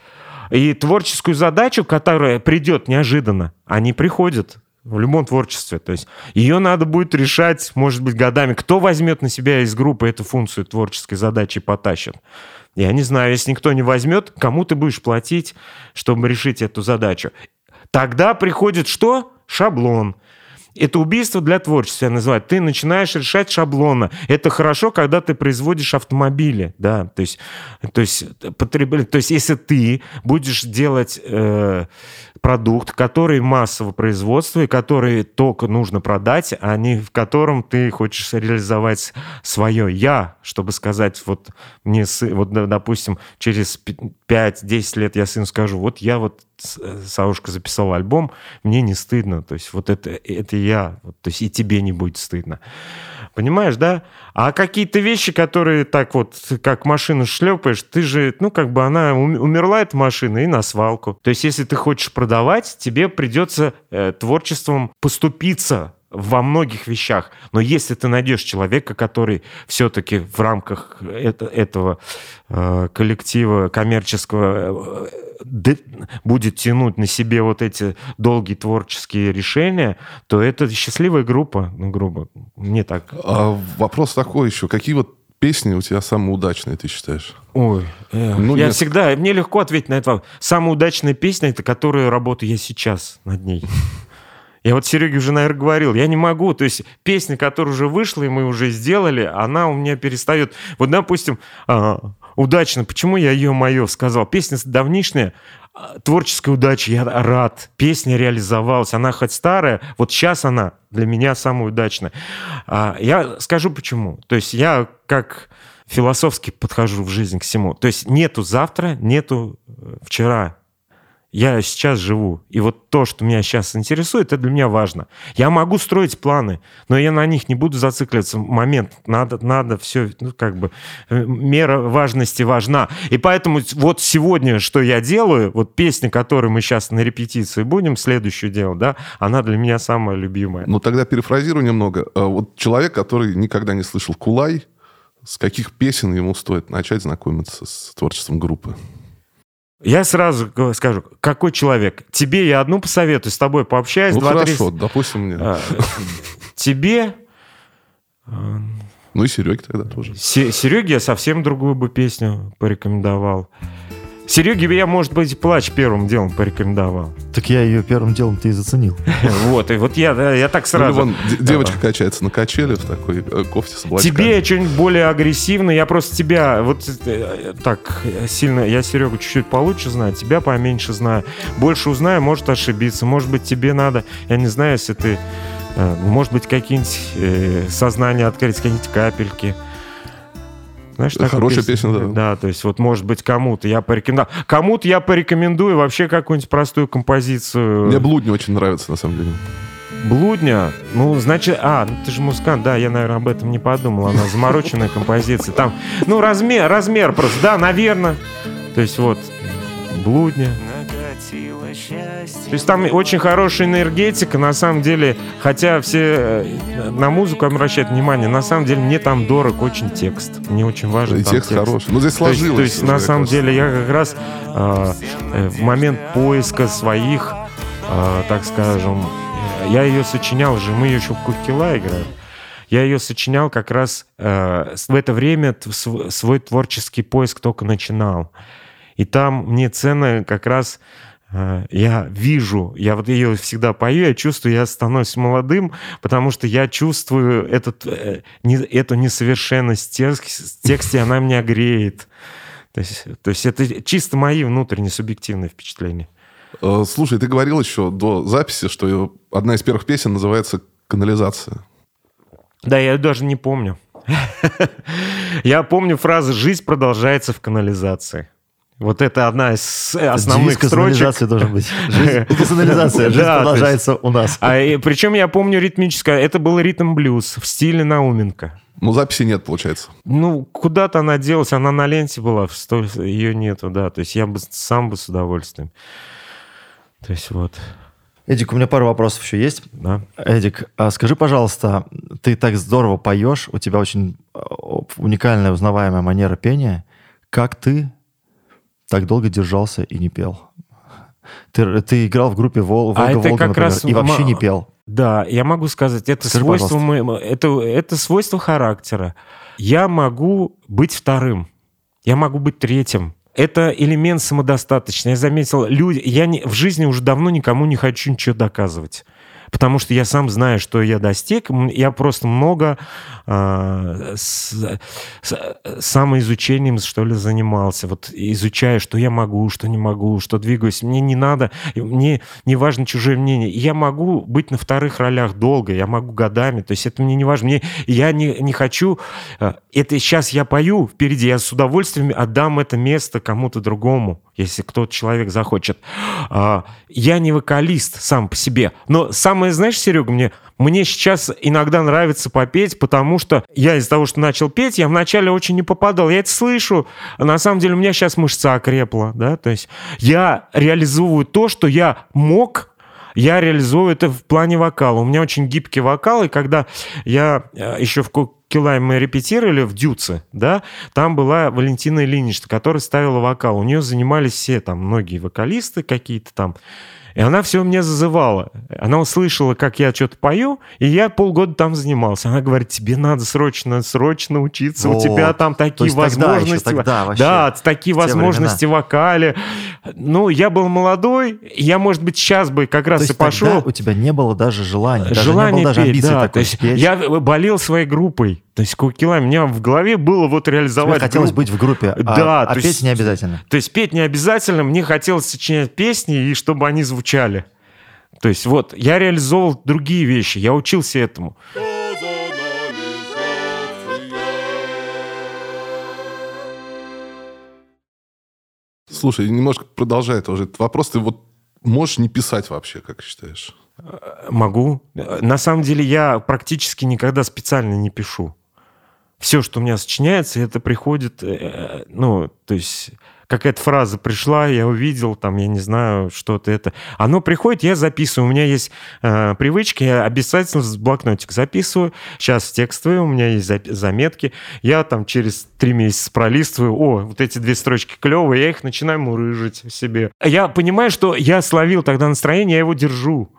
И творческую задачу, которая придет неожиданно, они приходят в любом творчестве. То есть ее надо будет решать, может быть, годами. Кто возьмет на себя из группы эту функцию творческой задачи потащит? Я не знаю, если никто не возьмет, кому ты будешь платить, чтобы решить эту задачу? Тогда приходит что? Шаблон. Это убийство для творчества, я называю. Ты начинаешь решать шаблонно. Это хорошо, когда ты производишь автомобили, да, то есть, то есть, потреб- то есть если ты будешь делать э, продукт, который массового производства и который только нужно продать, а не в котором ты хочешь реализовать свое я, чтобы сказать, вот мне, сы- вот, допустим, через пи- 5-10 лет я сыну скажу, вот я вот э, Саушка записал альбом, мне не стыдно, то есть вот это, это я, то есть и тебе не будет стыдно. Понимаешь, да? А какие-то вещи, которые так вот, как машину шлепаешь, ты же, ну, как бы она ум- умерла, эта машина, и на свалку. То есть если ты хочешь продавать, тебе придется э, творчеством поступиться во многих вещах. Но если ты найдешь человека, который все-таки в рамках это- этого э, коллектива коммерческого э, будет тянуть на себе вот эти долгие творческие решения, то это счастливая группа, ну, грубо. Мне так. А вопрос такой еще. Какие вот песни у тебя самые удачные, ты считаешь? Ой, э, Ну, я нет. всегда, мне легко ответить на это. Самая удачная песня, это которую работаю я сейчас над ней. Я вот Сереге уже, наверное, говорил, я не могу, то есть песня, которая уже вышла, и мы уже сделали, она у меня перестает. Вот, допустим, а, удачно, почему я ее мое сказал? Песня давнишняя, а, творческая удача, я рад, песня реализовалась, она хоть старая, вот сейчас она для меня самая удачная. А, Я скажу почему. То есть я как философски подхожу в жизнь к всему. То есть нету завтра, нету э, вчера. Я сейчас живу. И вот то, что меня сейчас интересует, это для меня важно. Я могу строить планы, но я на них не буду зацикливаться. Момент, надо, надо все, ну, как бы, э, мера важности важна. И поэтому вот сегодня, что я делаю, вот песня, которую мы сейчас на репетиции будем следующую делать, да, она для меня самая любимая. Ну, тогда перефразирую немного. А Вот человек, который никогда не слышал Кулай, с каких песен ему стоит начать знакомиться с творчеством группы? Я сразу скажу, какой человек? Тебе я одну посоветую, с тобой пообщаюсь. Ну, два-три- хорошо, допустим, мне. А, Тебе, Ну и Сереге тогда тоже. Се- Сереге я совсем другую бы песню порекомендовал. Сереге я, может быть, плач первым делом порекомендовал. Так я ее первым делом ты и заценил. Вот, и вот я, да, я так сразу. вон д- девочка качается на качеле в такой э, кофте с облачками. Тебе что-нибудь более агрессивно, я просто тебя вот э, так сильно, я Серегу чуть-чуть получше знаю, тебя поменьше знаю. Больше узнаю, может ошибиться. Может быть, тебе надо, я не знаю, если ты, э, может быть, какие-нибудь э, сознания открыть, какие-нибудь капельки. Знаешь, такую хорошая песня, да. Да, то есть вот, может быть, кому-то я порекомендую. Кому-то я порекомендую вообще какую-нибудь простую композицию. Мне блудни очень нравится, на самом деле. Блудня, ну, значит, а, ну, ты же музыкант, да, я, наверное, об этом не подумал, она замороченная композиция, там, ну, размер, размер просто, да, наверное, то есть вот, блудня. То есть там очень хорошая энергетика, на самом деле, хотя все э, на музыку обращают внимание, на самом деле мне там дорог очень текст, мне очень важен И там текст хороший. Ну, здесь то есть, сложилось. то есть, на самом кажется. деле, я как раз э, э, в момент поиска своих, э, так скажем, э, я ее сочинял же, мы еще в Кукила играем. Я ее сочинял как раз э, в это время свой творческий поиск только начинал. И там мне ценно как раз я вижу, я вот ее всегда пою, я чувствую, я становлюсь молодым, потому что я чувствую этот, э, не- эту несовершенность текст, тексте, она меня греет. То есть, то есть это чисто мои внутренние субъективные впечатления. Э, Слушай, ты говорил еще до записи, что одна из первых песен называется «Канализация». Да, я даже не помню. Я помню фразу «Жизнь продолжается в канализации». Вот это одна из основных Девиз строчек. должен быть. Канализация. Жизнь продолжается у нас. А, и причем я помню ритмическое, это был ритм-блюз в стиле Науменко. Ну, записи нет, получается. Ну, куда-то она делась, она на ленте была, ее нету, да. То есть я бы сам бы с удовольствием. То есть вот, Эдик, у меня пару вопросов еще есть. да. Эдик, а скажи, пожалуйста, ты так здорово поешь, у тебя очень э, уникальная узнаваемая манера пения. Как ты так долго держался и не пел? Ты, ты играл в группе Вол, А Волга это Волга, как например, раз и вообще не пел. Да, я могу сказать, это Скажи, свойство, моего- это, это свойство характера. Я могу быть вторым, я могу быть третьим. Это элемент самодостаточный. Я заметил, люди, я не, в жизни уже давно никому не хочу ничего доказывать. Потому что я сам знаю, что я достиг. Я просто много а, с, с- самоизучением, что ли, занимался. Вот изучаю, что я могу, что не могу, что двигаюсь. Мне не надо, мне не важно чужое мнение. Я могу быть на вторых ролях долго, я могу годами. То есть это мне не важно. Мне, я не, не хочу... а, Это сейчас я пою впереди, я с удовольствием отдам это место кому-то другому, если кто-то человек захочет. А, Я не вокалист сам по себе. Но самое, знаешь, Серега, мне, мне сейчас иногда нравится попеть, потому что я из-за того, что начал петь, я вначале очень не попадал. Я это слышу. На самом деле у меня сейчас мышца окрепла. Да? То есть я реализовываю то, что я мог я реализую это в плане вокала. У меня очень гибкий вокал, и когда я э, еще в Килай мы репетировали в Дюце, да, там была Валентина Ильинична, которая ставила вокал. У нее занимались все там многие вокалисты какие-то там. И она все меня зазывала. Она услышала, как я что-то пою, и я полгода там занимался. Она говорит, тебе надо срочно, срочно учиться, у тебя Вот. там такие есть тогда еще, возможности. тогда вообще, да, такие возможности в вокале. Ну, я был молодой, я, может быть, сейчас бы как раз То и пошел. у тебя не было даже желания, даже Желание не было даже петь, да. такой То есть спеть. я болел своей группой. То есть Кукила, у меня в голове было вот Тебе реализовать хотелось группу. быть в группе, а, Да, а то петь есть- не обязательно. То есть петь не обязательно, мне хотелось сочинять песни, и чтобы они звучали. То есть вот, я реализовывал другие вещи, я учился этому. Слушай, немножко продолжая тоже этот вопрос. Ты вот можешь не писать вообще, как считаешь? Могу. На самом деле я практически никогда специально не пишу. Все, что у меня сочиняется, это приходит, э, ну, то есть какая-то фраза пришла, я увидел, там, я не знаю, что-то это. Оно приходит, я записываю. У меня есть э, привычки, я обязательно в блокнотик записываю. Сейчас текстовые, у меня есть заметки. Я там через три месяца пролистываю. О, вот эти две строчки клевые, я их начинаю мурыжить себе. Я понимаю, что я словил тогда настроение, я его держу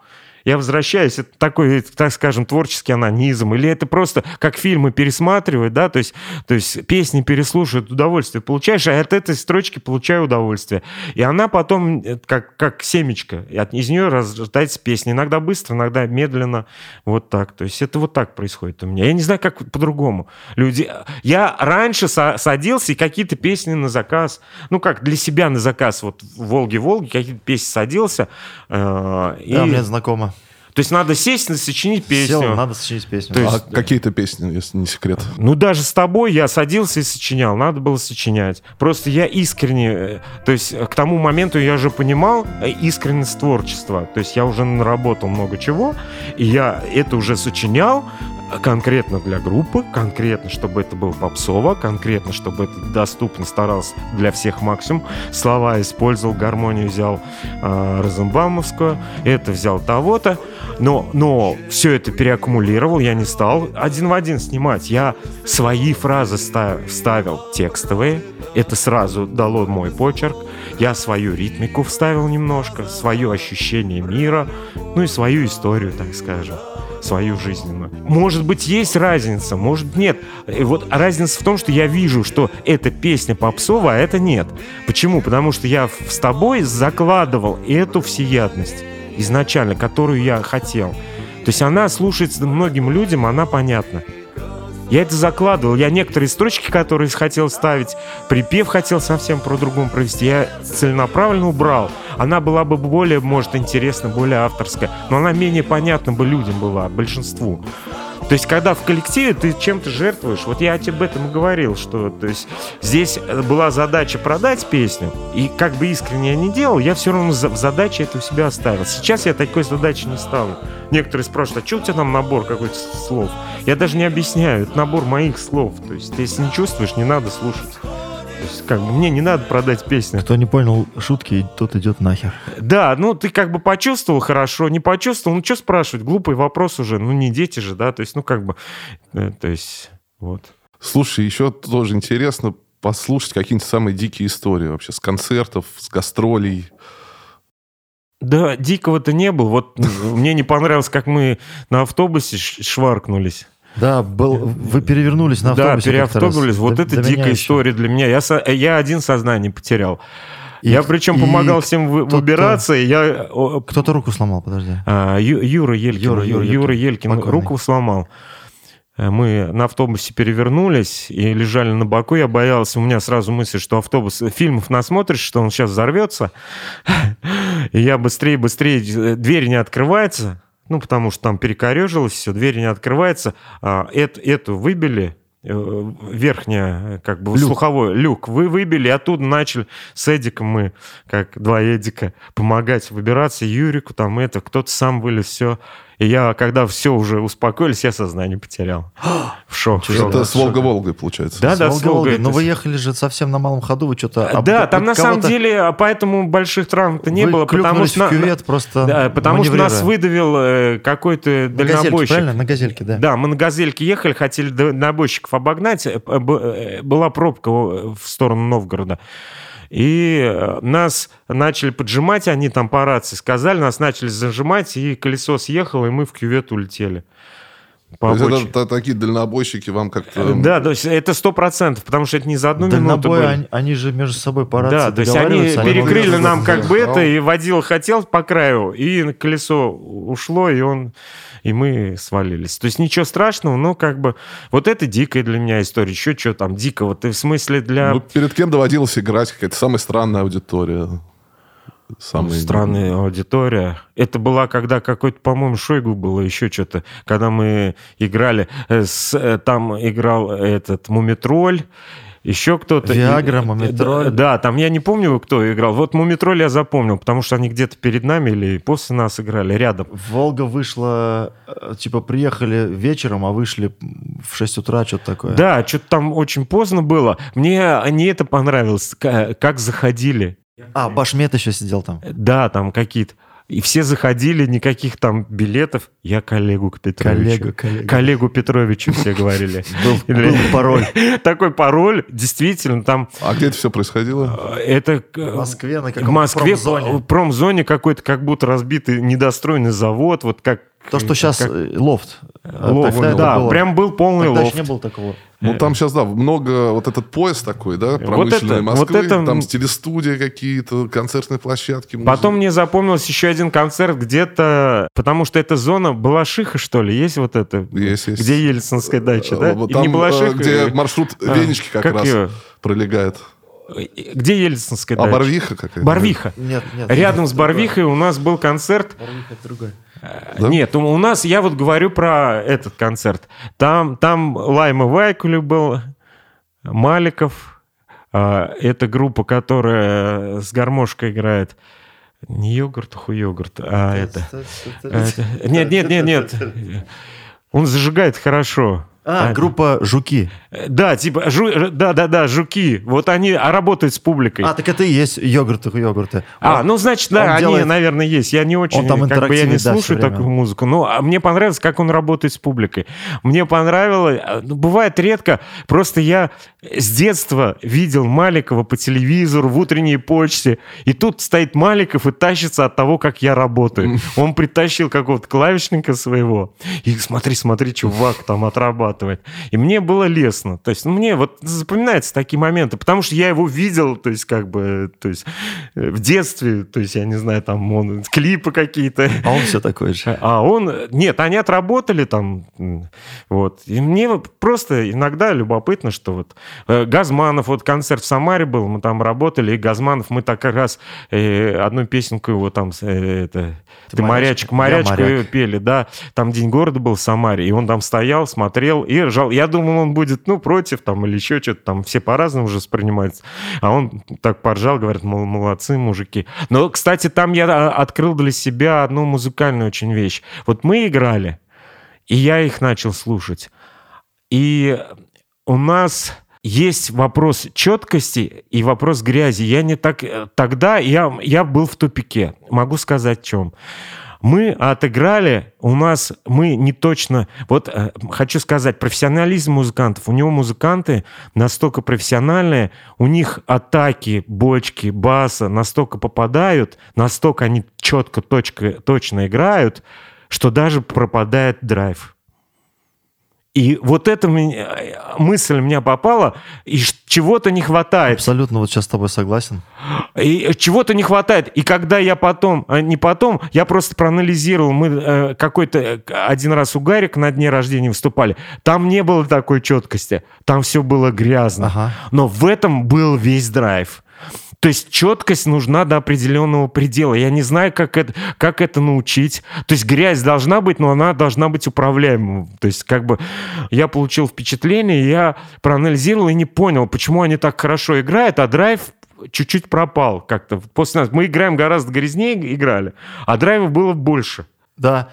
я возвращаюсь, это такой, так скажем, творческий анонизм, или это просто как фильмы пересматривать, да, то есть, то есть песни переслушивают, удовольствие получаешь, а от этой строчки получаю удовольствие. И она потом э, как, как семечко, и от, из нее рождается песня, иногда быстро, иногда медленно, вот так. То есть это вот так происходит у меня. Я не знаю, как по-другому. Люди... Я раньше садился и какие-то песни на заказ, ну как, для себя на заказ, вот в «Волге-Волге» какие-то песни садился. Э, и... Да, мне знакомо. То есть надо сесть и сочинить песню. Сел, надо сочинить песню. То есть, а какие-то песни, если не секрет? Ну, даже с тобой я садился и сочинял. Надо было сочинять. Просто я искренне... Э, то есть к тому моменту я уже понимал э, искренность творчества. То есть я уже наработал много чего, и я это уже сочинял, конкретно для группы, конкретно, чтобы это было попсово, конкретно, чтобы это доступно старался для всех максимум. Слова использовал, гармонию взял э, Розенбаумовскую, это взял того-то. Но, но все это переаккумулировал, я не стал один в один снимать. Я свои фразы вставил текстовые, это сразу дало мой почерк. Я свою ритмику вставил немножко, свое ощущение мира, ну и свою историю, так скажем свою жизненную. Может быть, есть разница, может нет. И вот разница в том, что я вижу, что эта песня попсовая, а это нет. Почему? Потому что я с тобой закладывал эту всеядность изначально, которую я хотел. То есть она слушается многим людям, она понятна. Я это закладывал. Я некоторые строчки, которые хотел ставить, припев хотел совсем про другом провести, я целенаправленно убрал. Она была бы более, может, интересна, более авторская, но она менее понятна бы людям была, большинству. То есть, когда в коллективе ты чем-то жертвуешь, вот я тебе об этом и говорил, что то есть, здесь была задача продать песню, и как бы искренне я не делал, я все равно в задаче это у себя оставил. Сейчас я такой задачи не ставлю. Некоторые спрашивают, а что у тебя там набор какой-то слов? Я даже не объясняю, это набор моих слов. То есть, если не чувствуешь, не надо слушать. Как бы мне не надо продать песню. Кто не понял шутки, тот идет нахер. Да, ну ты как бы почувствовал хорошо, не почувствовал, ну что спрашивать, глупый вопрос уже, ну не дети же, да, то есть, ну как бы, э, то есть, вот. Слушай, еще тоже интересно послушать какие-нибудь самые дикие истории вообще с концертов, с гастролей. Да, дикого-то не было. Вот мне не понравилось, как мы на автобусе шваркнулись. Да, был, вы перевернулись на автобусе. Да, переавтобулись. Вот это до дикая история для меня. Я, я один сознание потерял. И, я причем и помогал всем выбираться, и я... Кто-то руку сломал, подожди. А, Ю, Юра Елькин. Юра, Юра, Юра Елькин Покойный. руку сломал. Э, мы на автобусе перевернулись и лежали на боку. Я боялся, у меня сразу мысль, что автобус... Фильмов насмотришь, что он сейчас взорвется. И я быстрее, быстрее... Дверь не открывается ну, потому что там перекорежилось все, дверь не открывается. А, эту, эту выбили, э, верхняя, как бы, люк. слуховой люк вы выбили, оттуда начали с Эдиком мы, как два Эдика, помогать выбираться, Юрику там это, кто-то сам вылез, все. И я, когда все уже успокоились, я сознание потерял. В шок. Это с Волга-Волгой, получается. Да, да, с Волгой. Но вы ехали же совсем на малом ходу, вы что-то... Да, там на самом деле поэтому больших травм-то не было, потому что... в кювет просто Да, потому что нас выдавил э, какой-то дальнобойщик. правильно? На газельке, да. Да, мы на газельке ехали, хотели дальнобойщиков обогнать, э, э, была пробка в сторону Новгорода. И э, нас начали поджимать, они там по рации сказали, нас начали зажимать, и колесо съехало, и мы в кювет улетели. По то есть это, такие дальнобойщики вам как-то... Да, то есть это сто процентов, потому что это не за одну минуту были. Они, они же между собой по рации Да, то есть они перекрыли они нам как бы это, и водил хотел по краю, и колесо ушло, и он и мы свалились. То есть ничего страшного, но как бы вот это дикая для меня история. Еще что там дикого? Ты в смысле для... Ну, перед кем доводилось играть? Какая-то самая странная аудитория. Самая... Странная аудитория. Это была, когда какой-то, по-моему, Шойгу было, еще что-то. Когда мы играли, э, с, э, там играл этот Мумитроль, еще кто-то. Виагра, Мумитроль. Да, да, там я не помню, кто играл. Вот Мумитроль я запомнил, потому что они где-то перед нами или после нас играли, рядом. Волга вышла, э, типа, приехали вечером, а вышли в 6 утра, что-то такое. Да, что-то там очень поздно было. Мне не это понравилось, ка- как заходили. А, Башмет еще сидел там. Да, там какие-то. И все заходили, никаких там билетов. Я коллегу к Петровичу. Коллегу, коллегу. Коллегу Петровичу все говорили. Был, пароль. Такой пароль, действительно, там А где это все происходило? э, это В э, Москве на каком-то промзоне. в промзоне какой-то как будто разбитый недостроенный завод, вот как То, что сейчас как лофт. А лофт, тогда да, было- прям был полный Тогда лофт. еще не было такого. Ну, там сейчас, да, много, вот этот поезд такой, да, промышленной это- Москвы, вот это- там телестудия какие-то, концертные площадки. музей. Потом мне запомнился еще один концерт где-то, потому что эта зона Балашиха, что ли, есть вот это? Есть, есть. Где Ельцинская дача, да? Э, вот И там, не Балашиха, э, где э, маршрут а, Венечки как, раз её? пролегает. Где Ельцинская А дача? Барвиха какая-то? Барвиха. Нет, нет. Рядом с другое. Барвихой у нас был концерт. Барвиха это другой. Да? Нет, у нас, я вот говорю про этот концерт. Там, там Лайма Вайкулю был, Маликов. А, Это группа, которая с гармошкой играет. Не йогурт, ху йогурт, а это... это- Нет, нет, нет, нет. Он зажигает хорошо. А, группа «Жуки». Да, типа, жу- да, да, да, жуки. Вот они а работают с публикой. А, так это и есть йогурты, йогурты. А, ну значит, да, он они, делает- наверное, есть. Я не очень, Он там как бы я не да, слушаю такую музыку. Но а мне понравилось, как он работает с публикой. Мне понравилось, а, ну, бывает редко, просто я с детства видел Маликова по телевизору, в утренней почте, и тут стоит Маликов и тащится от того, как я работаю. Он притащил какого-то клавишника своего, и смотри, смотри, чувак там отрабатывает. И мне было лестно. То есть ну, мне вот запоминаются такие моменты, потому что я его видел, то есть как бы, то есть э, в детстве, то есть я не знаю, там он, клипы какие-то. А он все такой же. А он... Нет, они отработали там. Вот. И мне просто иногда любопытно, что вот э, Газманов, вот концерт в Самаре был, мы там работали, и Газманов, мы так как раз э, одну песенку его там, э, это... Ты Ты, морячка, морячку моряк. пели, да. Там День города был в Самаре, и он там стоял, смотрел и ржал. Я думал, он будет, ну, против там или еще что-то там. Все по-разному уже воспринимаются. А он так поржал, говорит, мол, молодцы, мужики. Но, кстати, там я а, открыл для себя одну музыкальную очень вещь. Вот мы играли, и я их начал слушать. И у нас есть вопрос четкости и вопрос грязи. Я не так... э, Тогда я, я был в тупике. Могу сказать в чем. Мы отыграли, у нас мы не точно... Вот э, хочу сказать, профессионализм музыкантов. У него музыканты настолько профессиональные, у них атаки, бочки, баса настолько попадают, настолько они четко, точка, точно играют, что даже пропадает драйв. И вот эта мысль у меня попала, и чего-то не хватает. Абсолютно вот сейчас с тобой согласен. И чего-то не хватает. И когда я потом, а, не потом, я просто проанализировал, мы э, какой-то э, один раз у Гарика на дне рождения выступали, там не было такой четкости, там все было грязно. Ага. Но в этом был весь драйв. То есть четкость нужна до определенного предела. Я не знаю, как это, как это научить. То есть грязь должна быть, но она должна быть управляемой. То есть как бы я получил впечатление, я проанализировал и не понял, почему они так хорошо играют, а драйв чуть-чуть пропал как-то. После нас мы играем гораздо грязнее играли, а драйва было больше. Да.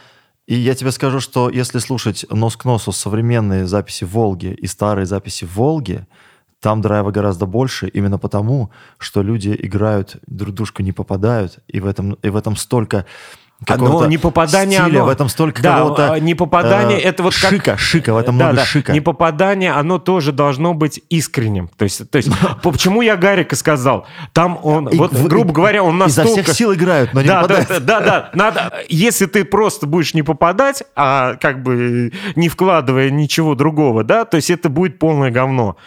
И я тебе скажу, что если слушать нос к носу современные записи Волги и старые записи Волги, там драйва гораздо больше, именно потому, что люди играют, друг дружку не попадают, и в этом, и в этом столько какого-то Оно не попадание, стиля, оно... в этом столько да, какого-то... а, не попадание, э, это вот как... шика, шика, в этом Да, много да, шика. Не попадание, оно тоже должно быть искренним. То есть, то есть почему я Гарика сказал? Там он, И вот, в- грубо говоря, он Изо настолько... всех сил играют, но не да, да, попадают. да, да, да, надо, если ты просто будешь не попадать, а как бы не вкладывая ничего другого, да, то есть это будет полное говно.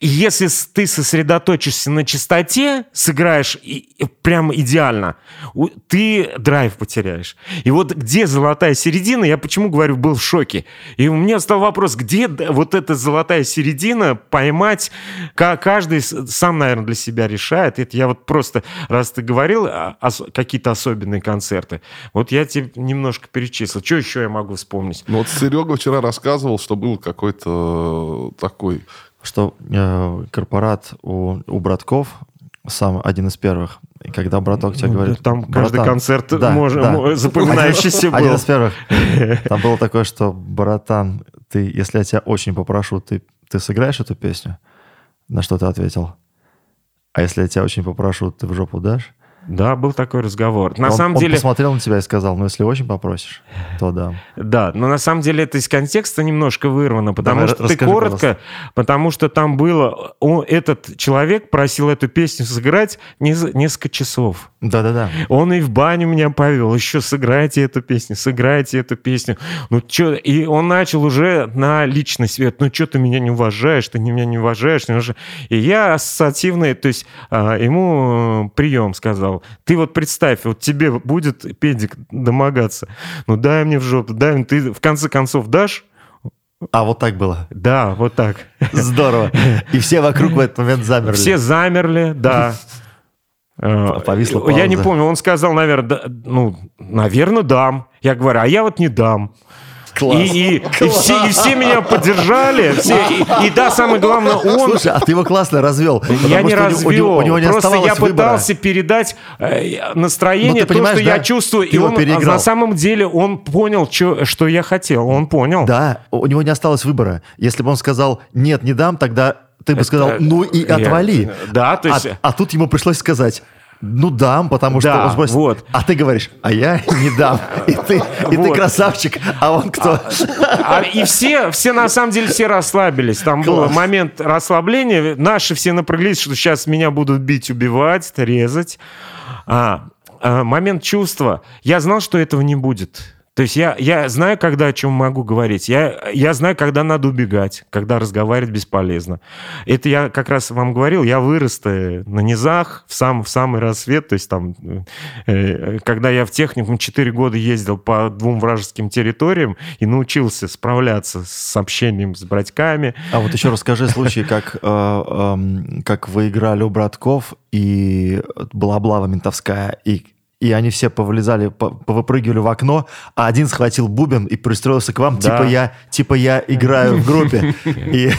Если ты сосредоточишься на чистоте, сыграешь и- прям идеально, ты драйв потеряешь. И вот где золотая середина, я почему говорю, был в шоке. И у меня стал вопрос, где вот эта золотая середина поймать, Ка- каждый сам, наверное, для себя решает. Это я вот просто, раз ты говорил, а, ос- какие-то особенные концерты, вот я тебе немножко перечислил. Что еще я могу вспомнить? Ну вот Серега вчера рассказывал, что был какой-то такой что э, корпорат у, у братков сам один из первых. И когда браток тебе Ну, говорит... Там каждый «Братан, концерт да, может- да. запоминающийся Один был. из первых. Там было такое, что, братан, ты, если я тебя очень попрошу, ты, ты сыграешь эту песню? На что ты ответил? А если я тебя очень попрошу, ты в жопу дашь? Да, был такой разговор. На он, самом он деле, посмотрел на тебя и сказал, ну, если очень попросишь, то да. да, но на самом деле это из контекста немножко вырвано, потому Давай, что ты коротко, потому что там было, он- этот человек просил эту песню сыграть несколько часов. Да-да-да. Он и в баню меня повел, еще сыграйте эту песню, сыграйте эту песню. Ну чё, и он начал уже на личный свет. Ну что ты меня не уважаешь, ты меня не уважаешь. не уважаешь». И я ассоциативный, то есть а, ему э, прием сказал. Ты вот представь, вот тебе будет педик домогаться. Ну дай мне в жопу, дай мне. Ты в конце концов дашь? А вот так было. Да, вот так. Здорово. И все вокруг в этот момент замерли. Все замерли, да. Э, Повисла Я не пауза. помню, он сказал, наверное, да, ну, наверное, дам. Я говорю, а я вот не дам. Класс. И, и- и все, и все меня поддержали. Все, и, и да, самое главное, он... Слушай, а ты его классно развел. Я не развел. У него, у него не Просто я выбора. пытался передать э, настроение, Ну, то, что да, я чувствую. ты И он, переиграл. на самом деле он понял, чё- что я хотел. Он понял. Да, у него не осталось выбора. Если бы он сказал «нет, не дам», тогда ты бы сказал «ну и я- отвали». да, то есть- А, а тут ему пришлось сказать «ну дам», потому что Да, он спросит, вот. а ты говоришь «а я не дам». И ты, и ты Вот. красавчик, а он кто? А, и все, все на самом деле все расслабились. Там был Класс. момент расслабления. Наши все напряглись, что сейчас меня будут бить, убивать, резать. А, а, момент чувства. Я знал, что этого не будет. То есть я, я знаю, когда о чем могу говорить. Я, я знаю, когда надо убегать, когда разговаривать бесполезно. Это я как раз вам говорил, я вырос на низах, в, сам, в самый рассвет. То есть там, э, когда я в техникум 4 года ездил по двум вражеским территориям и научился справляться с общением с братьками. А вот еще расскажи случай, как, э, эм, как вы играли у братков, и была облава ментовская, и и они все повылезали, по- повыпрыгивали в окно, а один схватил бубен и пристроился к вам, Да. типа я, типа я играю в группе. И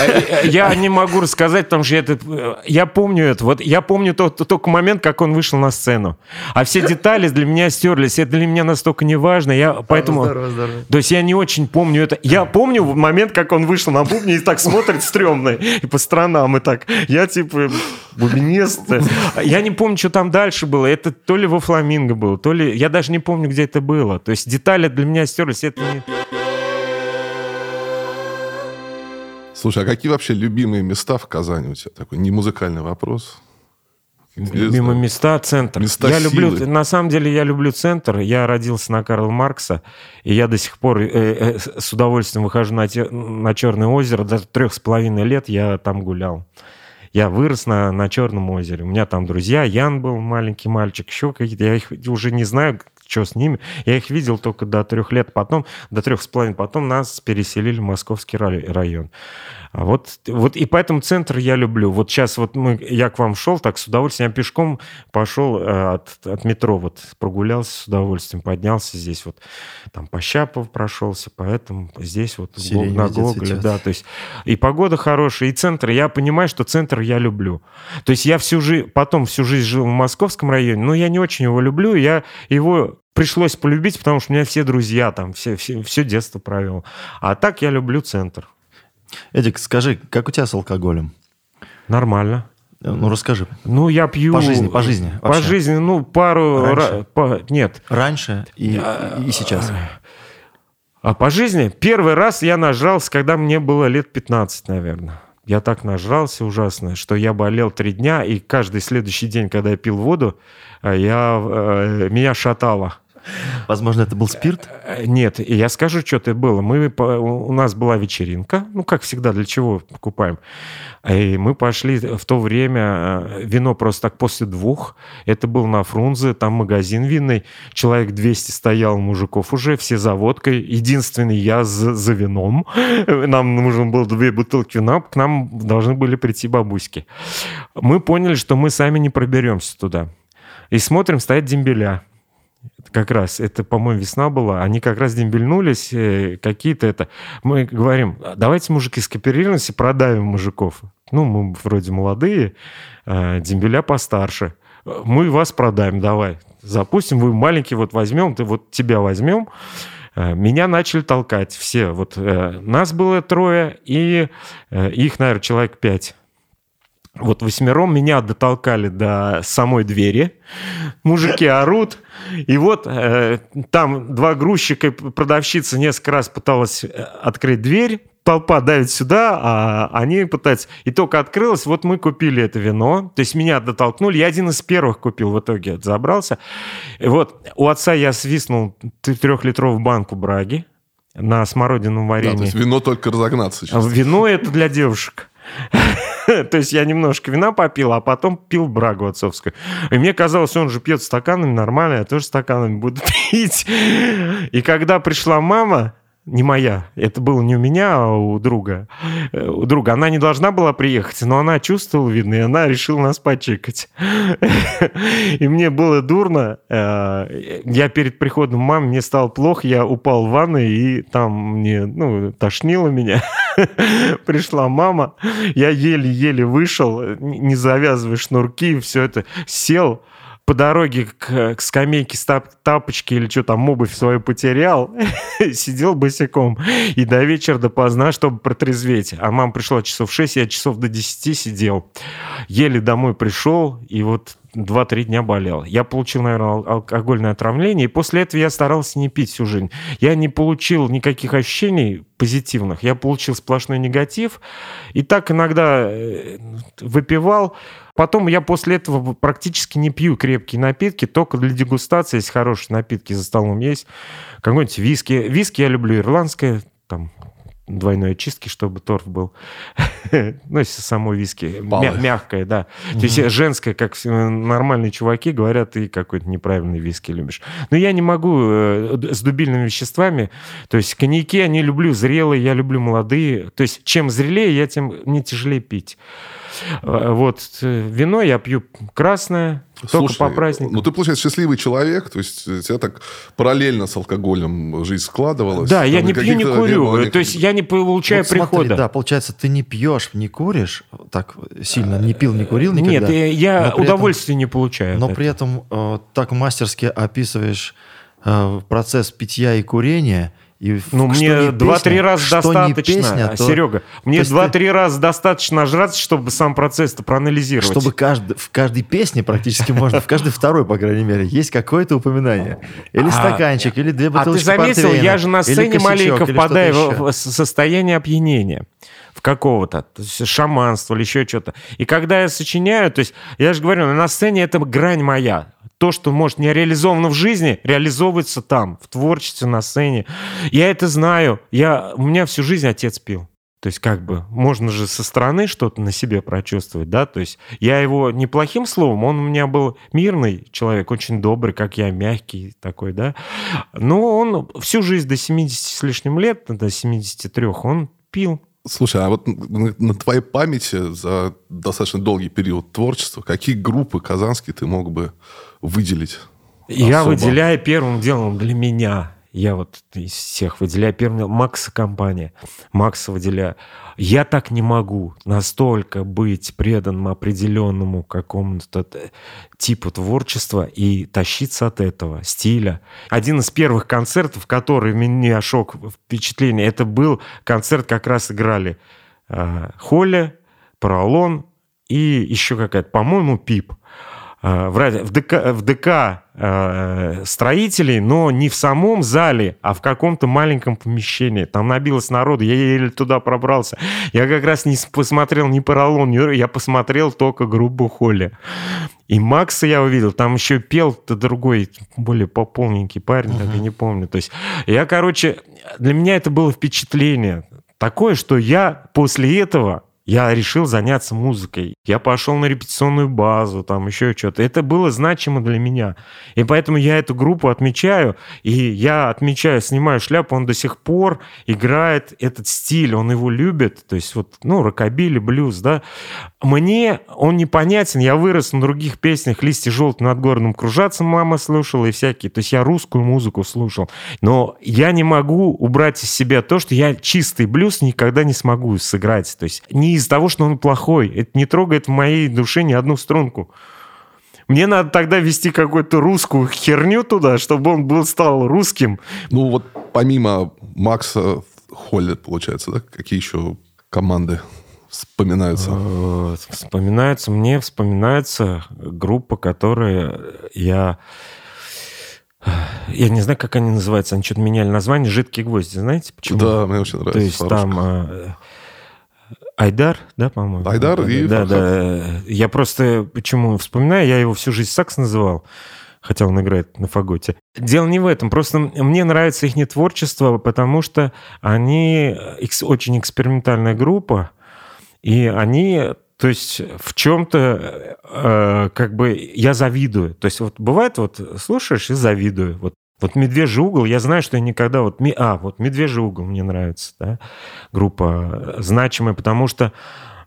Э, Я не могу рассказать, потому что это, э, я помню это. Вот я помню только момент, как он вышел на сцену. А все детали для меня стерлись. Это для меня настолько не важно. Я поэтому... То есть я не очень помню это. Я помню момент, как он вышел на бубне и так смотрит стрёмно. И по сторонам, и так. Я типа бубнист. Я не помню, что там дальше было. Это то ли во Фламинго было, то ли... Я даже не помню, где это было. То есть детали для меня стерлись. Это не... Слушай, а какие вообще любимые места в Казани у тебя? Такой не музыкальный вопрос. Интересно. Мимо места, центр. Места я люблю, силы. на самом деле я люблю центр. Я родился на Карла Маркса, и я до сих пор э, э, с удовольствием выхожу на, те- на Черное озеро. До трех с половиной лет я там гулял. Я вырос на, на Черном озере. У меня там друзья. Ян был маленький мальчик, еще какие-то. Я их уже не знаю, что с ними. Я их видел только до трех лет. Потом, до трех с половиной. Потом нас переселили в Московский рай- район. А вот, вот и поэтому центр я люблю. Вот сейчас вот мы, я к вам шел, так с удовольствием. Я пешком пошел э, от, от метро, вот прогулялся с удовольствием, поднялся здесь вот, там по Щапову прошелся, поэтому здесь вот Сирень на Гоголе, да, то есть и погода хорошая, и центр. Я понимаю, что центр я люблю. То есть я всю жизнь, потом всю жизнь жил в московском районе, но я не очень его люблю, я его пришлось полюбить, потому что у меня все друзья там, все, все, все детство провел. А так я люблю центр. Эдик, скажи, как у тебя с алкоголем? Нормально. Э, Ну, расскажи. Ну, я пью... По жизни, по жизни По вообще. жизни, ну, пару... Раньше? ра- по- Нет. Раньше и, и сейчас. А по жизни первый раз я нажрался, когда мне было лет 15, наверное. Я так нажрался ужасно, что я болел три дня, и каждый следующий день, когда я пил воду, э, я, э, меня шатало. Возможно, это был спирт? Нет, я скажу, что это было. Мы, у нас была вечеринка, ну, как всегда, для чего покупаем. И мы пошли в то время, э, вино просто так после двух. Это был на Фрунзе, там магазин винный. Человек 200 стоял мужиков уже, все за водкой. Единственный я за, за вином. Нам нужно было две бутылки вина, к нам должны были прийти бабуськи. Мы поняли, что мы сами не проберемся туда. И смотрим, стоят дембеля. Как раз, это, по-моему, весна была, они как раз дембельнулись, э, какие-то это... Мы говорим, давайте, мужики, скооперируемся, продавим мужиков. Ну, мы вроде молодые, э, дембеля постарше. Мы вас продаем, давай. Запустим, вы маленький, вот возьмем, ты вот тебя возьмем. Э, меня начали толкать все. Вот нас было трое, и их, наверное, человек пять. Вот восьмером меня дотолкали до самой двери. Мужики орут. И вот э, там два грузчика и продавщица несколько раз пыталась э, открыть дверь. Толпа давит сюда, а они пытаются... И только открылось, вот мы купили это вино. То есть меня дотолкнули. Я один из первых купил в итоге, забрался. И вот у отца я свистнул трехлитровую банку браги на смородиновом варенье. Да, то есть вино только разогнаться. Сейчас. Вино это для девушек. То есть я немножко вина попил, а потом пил брагу отцовскую. И мне казалось, он же пьет стаканами нормально, я тоже стаканами буду пить. И когда пришла мама, не моя. Это было не у меня, а у друга. Э, у друга. Она не должна была приехать, но она чувствовала, видно, и она решила нас почекать. И мне было дурно. Э, я перед приходом мамы, мне стало плохо, я упал в ванной, и там мне, ну, тошнило меня. Пришла мама, я еле-еле вышел, не завязывая шнурки, все это, сел, по дороге к, к скамейке с тап, тапочки или что там, обувь свою потерял, сидел босиком и до вечера допоздна, чтобы протрезветь. А мама пришла часов 6, я часов до 10 сидел. Еле домой пришел, и вот 2-3 дня болел. Я получил, наверное, алкогольное отравление, и после этого я старался не пить всю жизнь. Я не получил никаких ощущений позитивных, я получил сплошной негатив, и так иногда э, выпивал. Потом я после этого практически не пью крепкие напитки, только для дегустации, если хорошие напитки за столом есть. Какой-нибудь виски. Виски я люблю ирландское, там двойной очистки, чтобы торф был. ну, если само виски. Мя- мягкое, да. То есть женское, как нормальные чуваки, говорят, ты какой-то неправильный виски любишь. Но я не могу э, с дубильными веществами. То есть коньяки, они люблю зрелые, я люблю молодые. То есть чем зрелее, я тем не тяжелее пить. Э, вот э, вино я пью красное, Слушай, только по праздникам. Ну, ты, получается, счастливый человек, то есть у тебя так параллельно с алкоголем жизнь складывалась. Да, я не пью, не курю, никаких... то есть я не получаю вот прихода. Смотри, да, получается, ты не пьешь, не куришь, так сильно не пил, не курил никогда. Нет, я удовольствия этом, не получаю. Но при этом э, так мастерски описываешь э, процесс питья и курения – и ну, мне два-три раза достаточно, песня, то... Серега, мне два-три ты... раза достаточно жраться, чтобы сам процесс-то проанализировать. Чтобы каждый, в каждой песне практически можно, в каждой второй, по крайней мере, есть какое-то упоминание. Или а, стаканчик, или две бутылочки А ты заметил, я же на сцене маленько впадаю в состояние опьянения в какого-то, то есть шаманство или еще что-то. И когда я сочиняю, то есть я же говорю, на сцене это грань моя то, что, может, не реализовано в жизни, реализовывается там, в творчестве, на сцене. Я это знаю. Я, у меня всю жизнь отец пил. То есть как бы можно же со стороны что-то на себе прочувствовать, да, то есть я его неплохим словом, он у меня был мирный человек, очень добрый, как я, мягкий такой, да, но он всю жизнь до 70 с лишним лет, до 73 он пил. Слушай, а вот на твоей памяти за достаточно долгий период творчества, какие группы казанские ты мог бы выделить? Я особо. выделяю первым делом для меня. Я вот из всех выделяю первым делом Макса компания. Макса выделяю. Я так не могу настолько быть преданным определенному какому-то типу творчества и тащиться от этого стиля. Один из первых концертов, который меня шок впечатление, это был концерт, как раз играли э, Холли, Пролон и еще какая-то, по-моему, Пип. Э, в, в ДК, в ДК э, строителей, но не в самом зале, а в каком-то маленьком помещении. Там набилось народу, я еле туда пробрался. Я как раз не посмотрел ни Поролон, ни я посмотрел только группу Холли. И Макса я увидел, там еще пел-то другой, более пополненький парень, uh-huh. я не помню. То есть я, короче, для меня это было впечатление такое, что я после этого я решил заняться музыкой. Я пошел на репетиционную базу, там еще что-то. Это было значимо для меня. И поэтому я эту группу отмечаю, и я отмечаю, снимаю шляпу, он до сих пор играет этот стиль, он его любит. То есть вот, ну, рокобили, блюз, да. Мне он непонятен, я вырос на других песнях, «Листья желтые над городом кружатся» мама слушала и всякие. То есть я русскую музыку слушал. Но я не могу убрать из себя то, что я чистый блюз никогда не смогу сыграть. То есть не из-за того, что он плохой. Это не трогает в моей душе ни одну струнку. Мне надо тогда вести какую-то русскую херню туда, чтобы он был, стал русским. Ну вот помимо Макса Холли, получается, да? Какие еще команды вспоминаются? Вспоминается мне, вспоминается группа, которая я... Я не знаю, как они называются. Они что-то меняли название. «Жидкие гвозди». Знаете почему? Да, мне очень нравится. То есть там э, Айдар, да, по-моему? Айдар и Да, да. Я просто почему вспоминаю, я его всю жизнь Сакс называл хотя он играет на фаготе. Дело не в этом, просто мне нравится их творчество, потому что они очень экспериментальная группа, и они то есть в чем-то э, как бы я завидую. То есть вот бывает вот слушаешь и завидую. Вот вот «Медвежий угол», я знаю, что я никогда... Вот, а, вот «Медвежий угол» мне нравится, да, группа значимая, потому что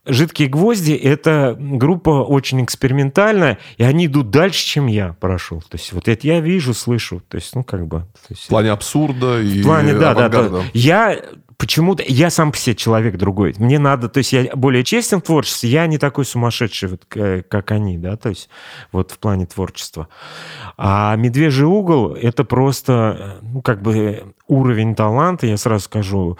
«Жидкие гвозди» — это группа очень экспериментальная, и они идут дальше, чем я прошел. То есть вот это я вижу, слышу. То есть, ну, как бы... Есть, в плане абсурда и В плане, да, да, да. Я почему-то я сам по себе человек другой. Мне надо, то есть я более честен в творчестве, я не такой сумасшедший, вот, как они, да, то есть вот в плане творчества. А «Медвежий угол» — это просто, ну, как бы уровень таланта, я сразу скажу,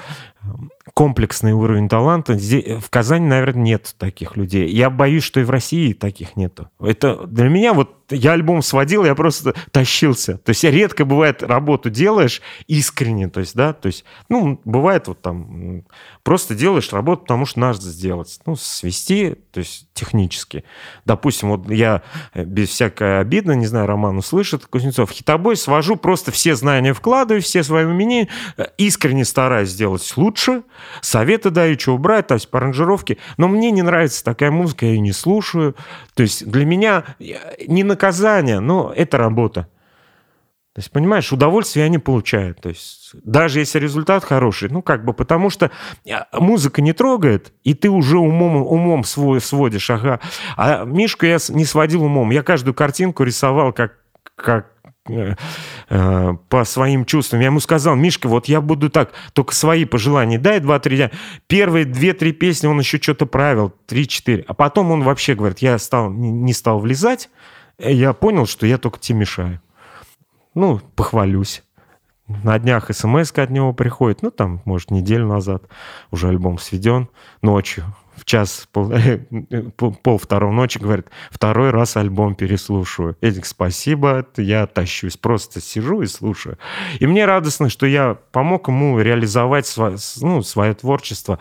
комплексный уровень таланта. Здесь, в Казани, наверное, нет таких людей. Я боюсь, что и в России таких нету. Это для меня вот я альбом сводил, я просто тащился. То есть редко бывает работу делаешь искренне, то есть, да, то есть, ну, бывает вот там просто делаешь работу, потому что надо сделать. Ну, свести, то есть технически. Допустим, вот я э, без всякой обиды, не знаю, Роман услышит, Кузнецов, хитобой свожу, просто все знания вкладываю, все свои умения, э, искренне стараюсь сделать лучше, советы даю, что убрать, то есть по аранжировке. Но мне не нравится такая музыка, я ее не слушаю. То есть для меня не наказание, но это работа. То есть, понимаешь, удовольствие они получают. То есть, даже если результат хороший, ну, как бы, потому что а, музыка не трогает, и ты уже умом, умом свой, сводишь, ага. А Мишку я не сводил умом. Я каждую картинку рисовал как, как Э, э, по своим чувствам. Я ему сказал, Мишка, вот я буду так, только свои пожелания дай два-три дня. Первые две-три песни он еще что-то правил, три-четыре. А потом он вообще говорит, я стал, не стал влезать, я понял, что я только тебе мешаю. Ну, похвалюсь. На днях смс от него приходит, ну, там, может, неделю назад уже альбом сведен ночью в час, пол, пол второго ночи, говорит, второй раз альбом переслушиваю. Эдик, спасибо, я тащусь, просто сижу и слушаю. И мне радостно, что я помог ему реализовать свое, ну, свое творчество.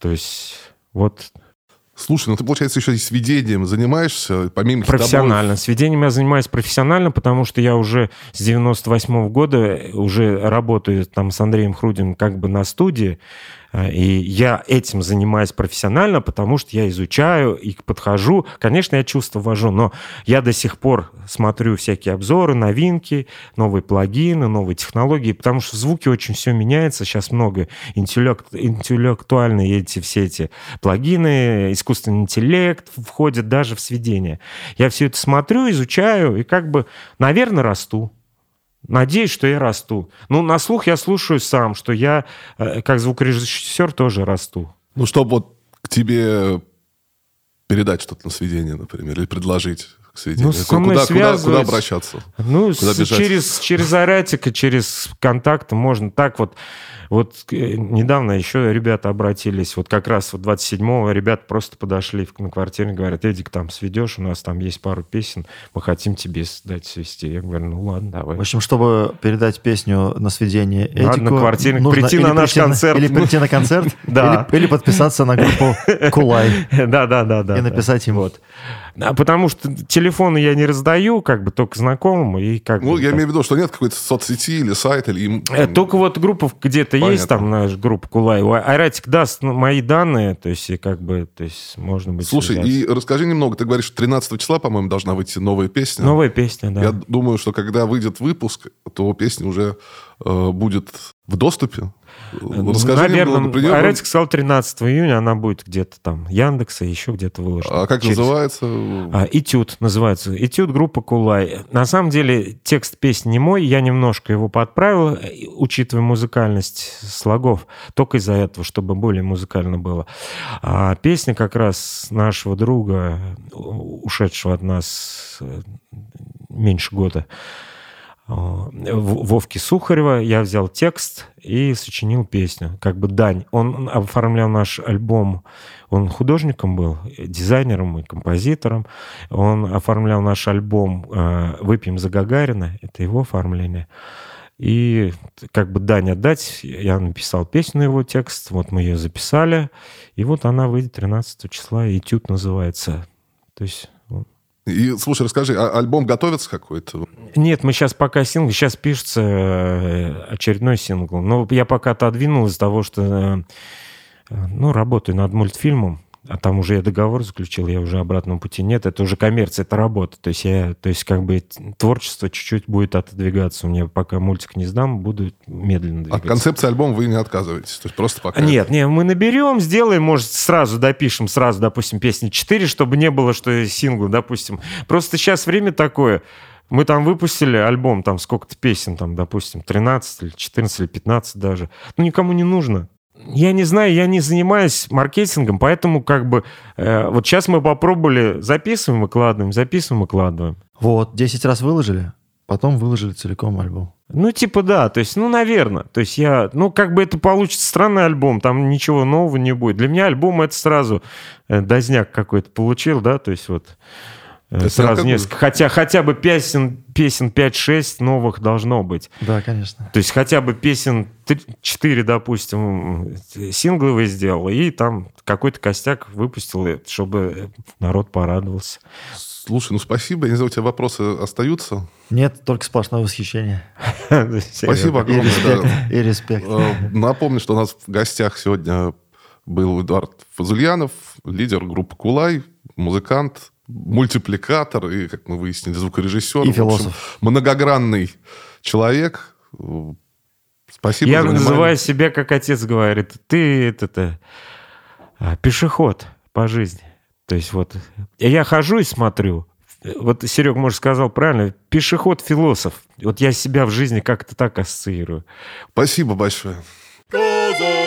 То есть вот Слушай, ну ты, получается, еще и сведением занимаешься, помимо Профессионально. Хитобоев. Сведением я занимаюсь профессионально, потому что я уже с 98 -го года уже работаю там с Андреем Хрудиным как бы на студии. А, и я этим занимаюсь профессионально, потому что я изучаю и подхожу. Конечно, я чувства ввожу, но я до сих пор смотрю всякие обзоры, новинки, новые плагины, новые технологии, потому что в звуке очень все меняется. Сейчас много интеллект, интеллектуальные эти все эти плагины, искусственный интеллект входят даже в сведение. Я все это смотрю, изучаю и как бы, наверное, расту. Надеюсь, что я расту. Ну, на слух я слушаю сам, что я, э, как звукорежиссер, тоже расту. Ну, чтобы вот к тебе передать что-то на сведение, например, или предложить к сведению. Ну, куда, куда, куда обращаться? Ну, куда через, через Аратика, через контакты можно так вот вот э, недавно еще ребята обратились, вот как раз вот 27-го ребята просто подошли на квартиру и говорят, Эдик, там сведешь, у нас там есть пару песен, мы хотим тебе дать свести. Я говорю, ну ладно, давай. В общем, чтобы передать песню на сведение Эдику, Надо на квартире прийти на наш концерт. Или прийти на концерт, да. или, или подписаться на группу Кулай. Да-да-да. И написать им. Вот. Потому что телефон телефоны я не раздаю, как бы только знакомым. И как Ну, бы, я так. имею в виду, что нет какой-то соцсети или сайта, или... им- Э, Только вот группа где-то есть, Понятно. там наша группа Кулаева. Айратик даст ну, мои данные, то есть и как бы, то есть можно быть Слушай, связаться. и расскажи немного. Ты говоришь, 13 числа, по-моему, должна выйти новая песня. Новая песня, да. Я думаю, что когда выйдет выпуск, то песня уже э, будет в доступе. Расскажи Наверное, немного про сказал 13 июня, она будет где-то там Яндекса, еще где-то выложена. А как Через- называется? А, «Этюд» называется. «Этюд» группы «Кулай». На самом деле текст песни не мой, я немножко его подправил, э, учитывая музыкальность слогов, только из-за этого, чтобы более музыкально было. А песня как раз нашего друга, ушедшего от нас э, меньше года, Вовки Сухарева. Я взял текст и сочинил песню. Как бы дань. Он оформлял наш альбом. Он художником был, э, дизайнером и композитором. Он оформлял наш альбом э, «Выпьем за Гагарина». Это его оформление. И как бы дань отдать, я написал песню на его текст, вот мы ее записали, и вот она выйдет 13 числа, «Этюд» называется. То есть. И, слушай, расскажи, а альбом готовится какой-то? Нет, мы сейчас пока сингл, сейчас пишется э, очередной сингл. Но я пока отодвинул из-за того, что э, ну, работаю над мультфильмом, а там уже я договор заключил, я уже обратного пути нет. Это уже коммерция, это работа. То есть я, то есть как бы творчество чуть-чуть будет отодвигаться. У меня пока мультик не сдам, буду медленно От двигаться. концепции альбома вы не отказываетесь? То есть просто пока... Нет, не, мы наберем, сделаем, может, сразу допишем, сразу, допустим, песни 4, чтобы не было, что сингл, допустим. Просто сейчас время такое. Мы там выпустили альбом, там сколько-то песен, там, допустим, 13 или 14 или 15 даже. Ну, никому не нужно. Я не знаю, я не занимаюсь маркетингом, поэтому как бы э, вот сейчас мы попробовали, записываем, выкладываем, записываем, выкладываем. Вот, 10 раз выложили, потом выложили целиком альбом. Ну, типа, да, то есть, ну, наверное. То есть я, ну, как бы это получится странный альбом, там ничего нового не будет. Для меня альбом это сразу э, дозняк какой-то получил, да, то есть вот Это сразу как бы- несколько. Хотя, хотя бы песен, песен 5-6 новых должно быть. Да, конечно. То есть хотя бы песен 4, допустим, э, сингловые сделал, и там какой-то костяк выпустил, э, чтобы народ порадовался. Слушай, ну спасибо. Я не знаю, у тебя вопросы остаются? Нет, только сплошное восхищение. Спасибо огромное. И респект. Э, Напомню, что у нас в гостях сегодня был Эдуард Фазульянов, лидер группы «Кулай», музыкант, мультипликатор и, как мы выяснили, звукорежиссер. И В общем, философ. многогранный человек. Э, Спасибо Я за внимание. называю себя, как отец говорит, ты это, а, пешеход по жизни. То есть вот я хожу и смотрю. Вот Серег, может, сказал правильно, пешеход-философ. Вот я себя в жизни как-то так ассоциирую. Спасибо большое. Казак.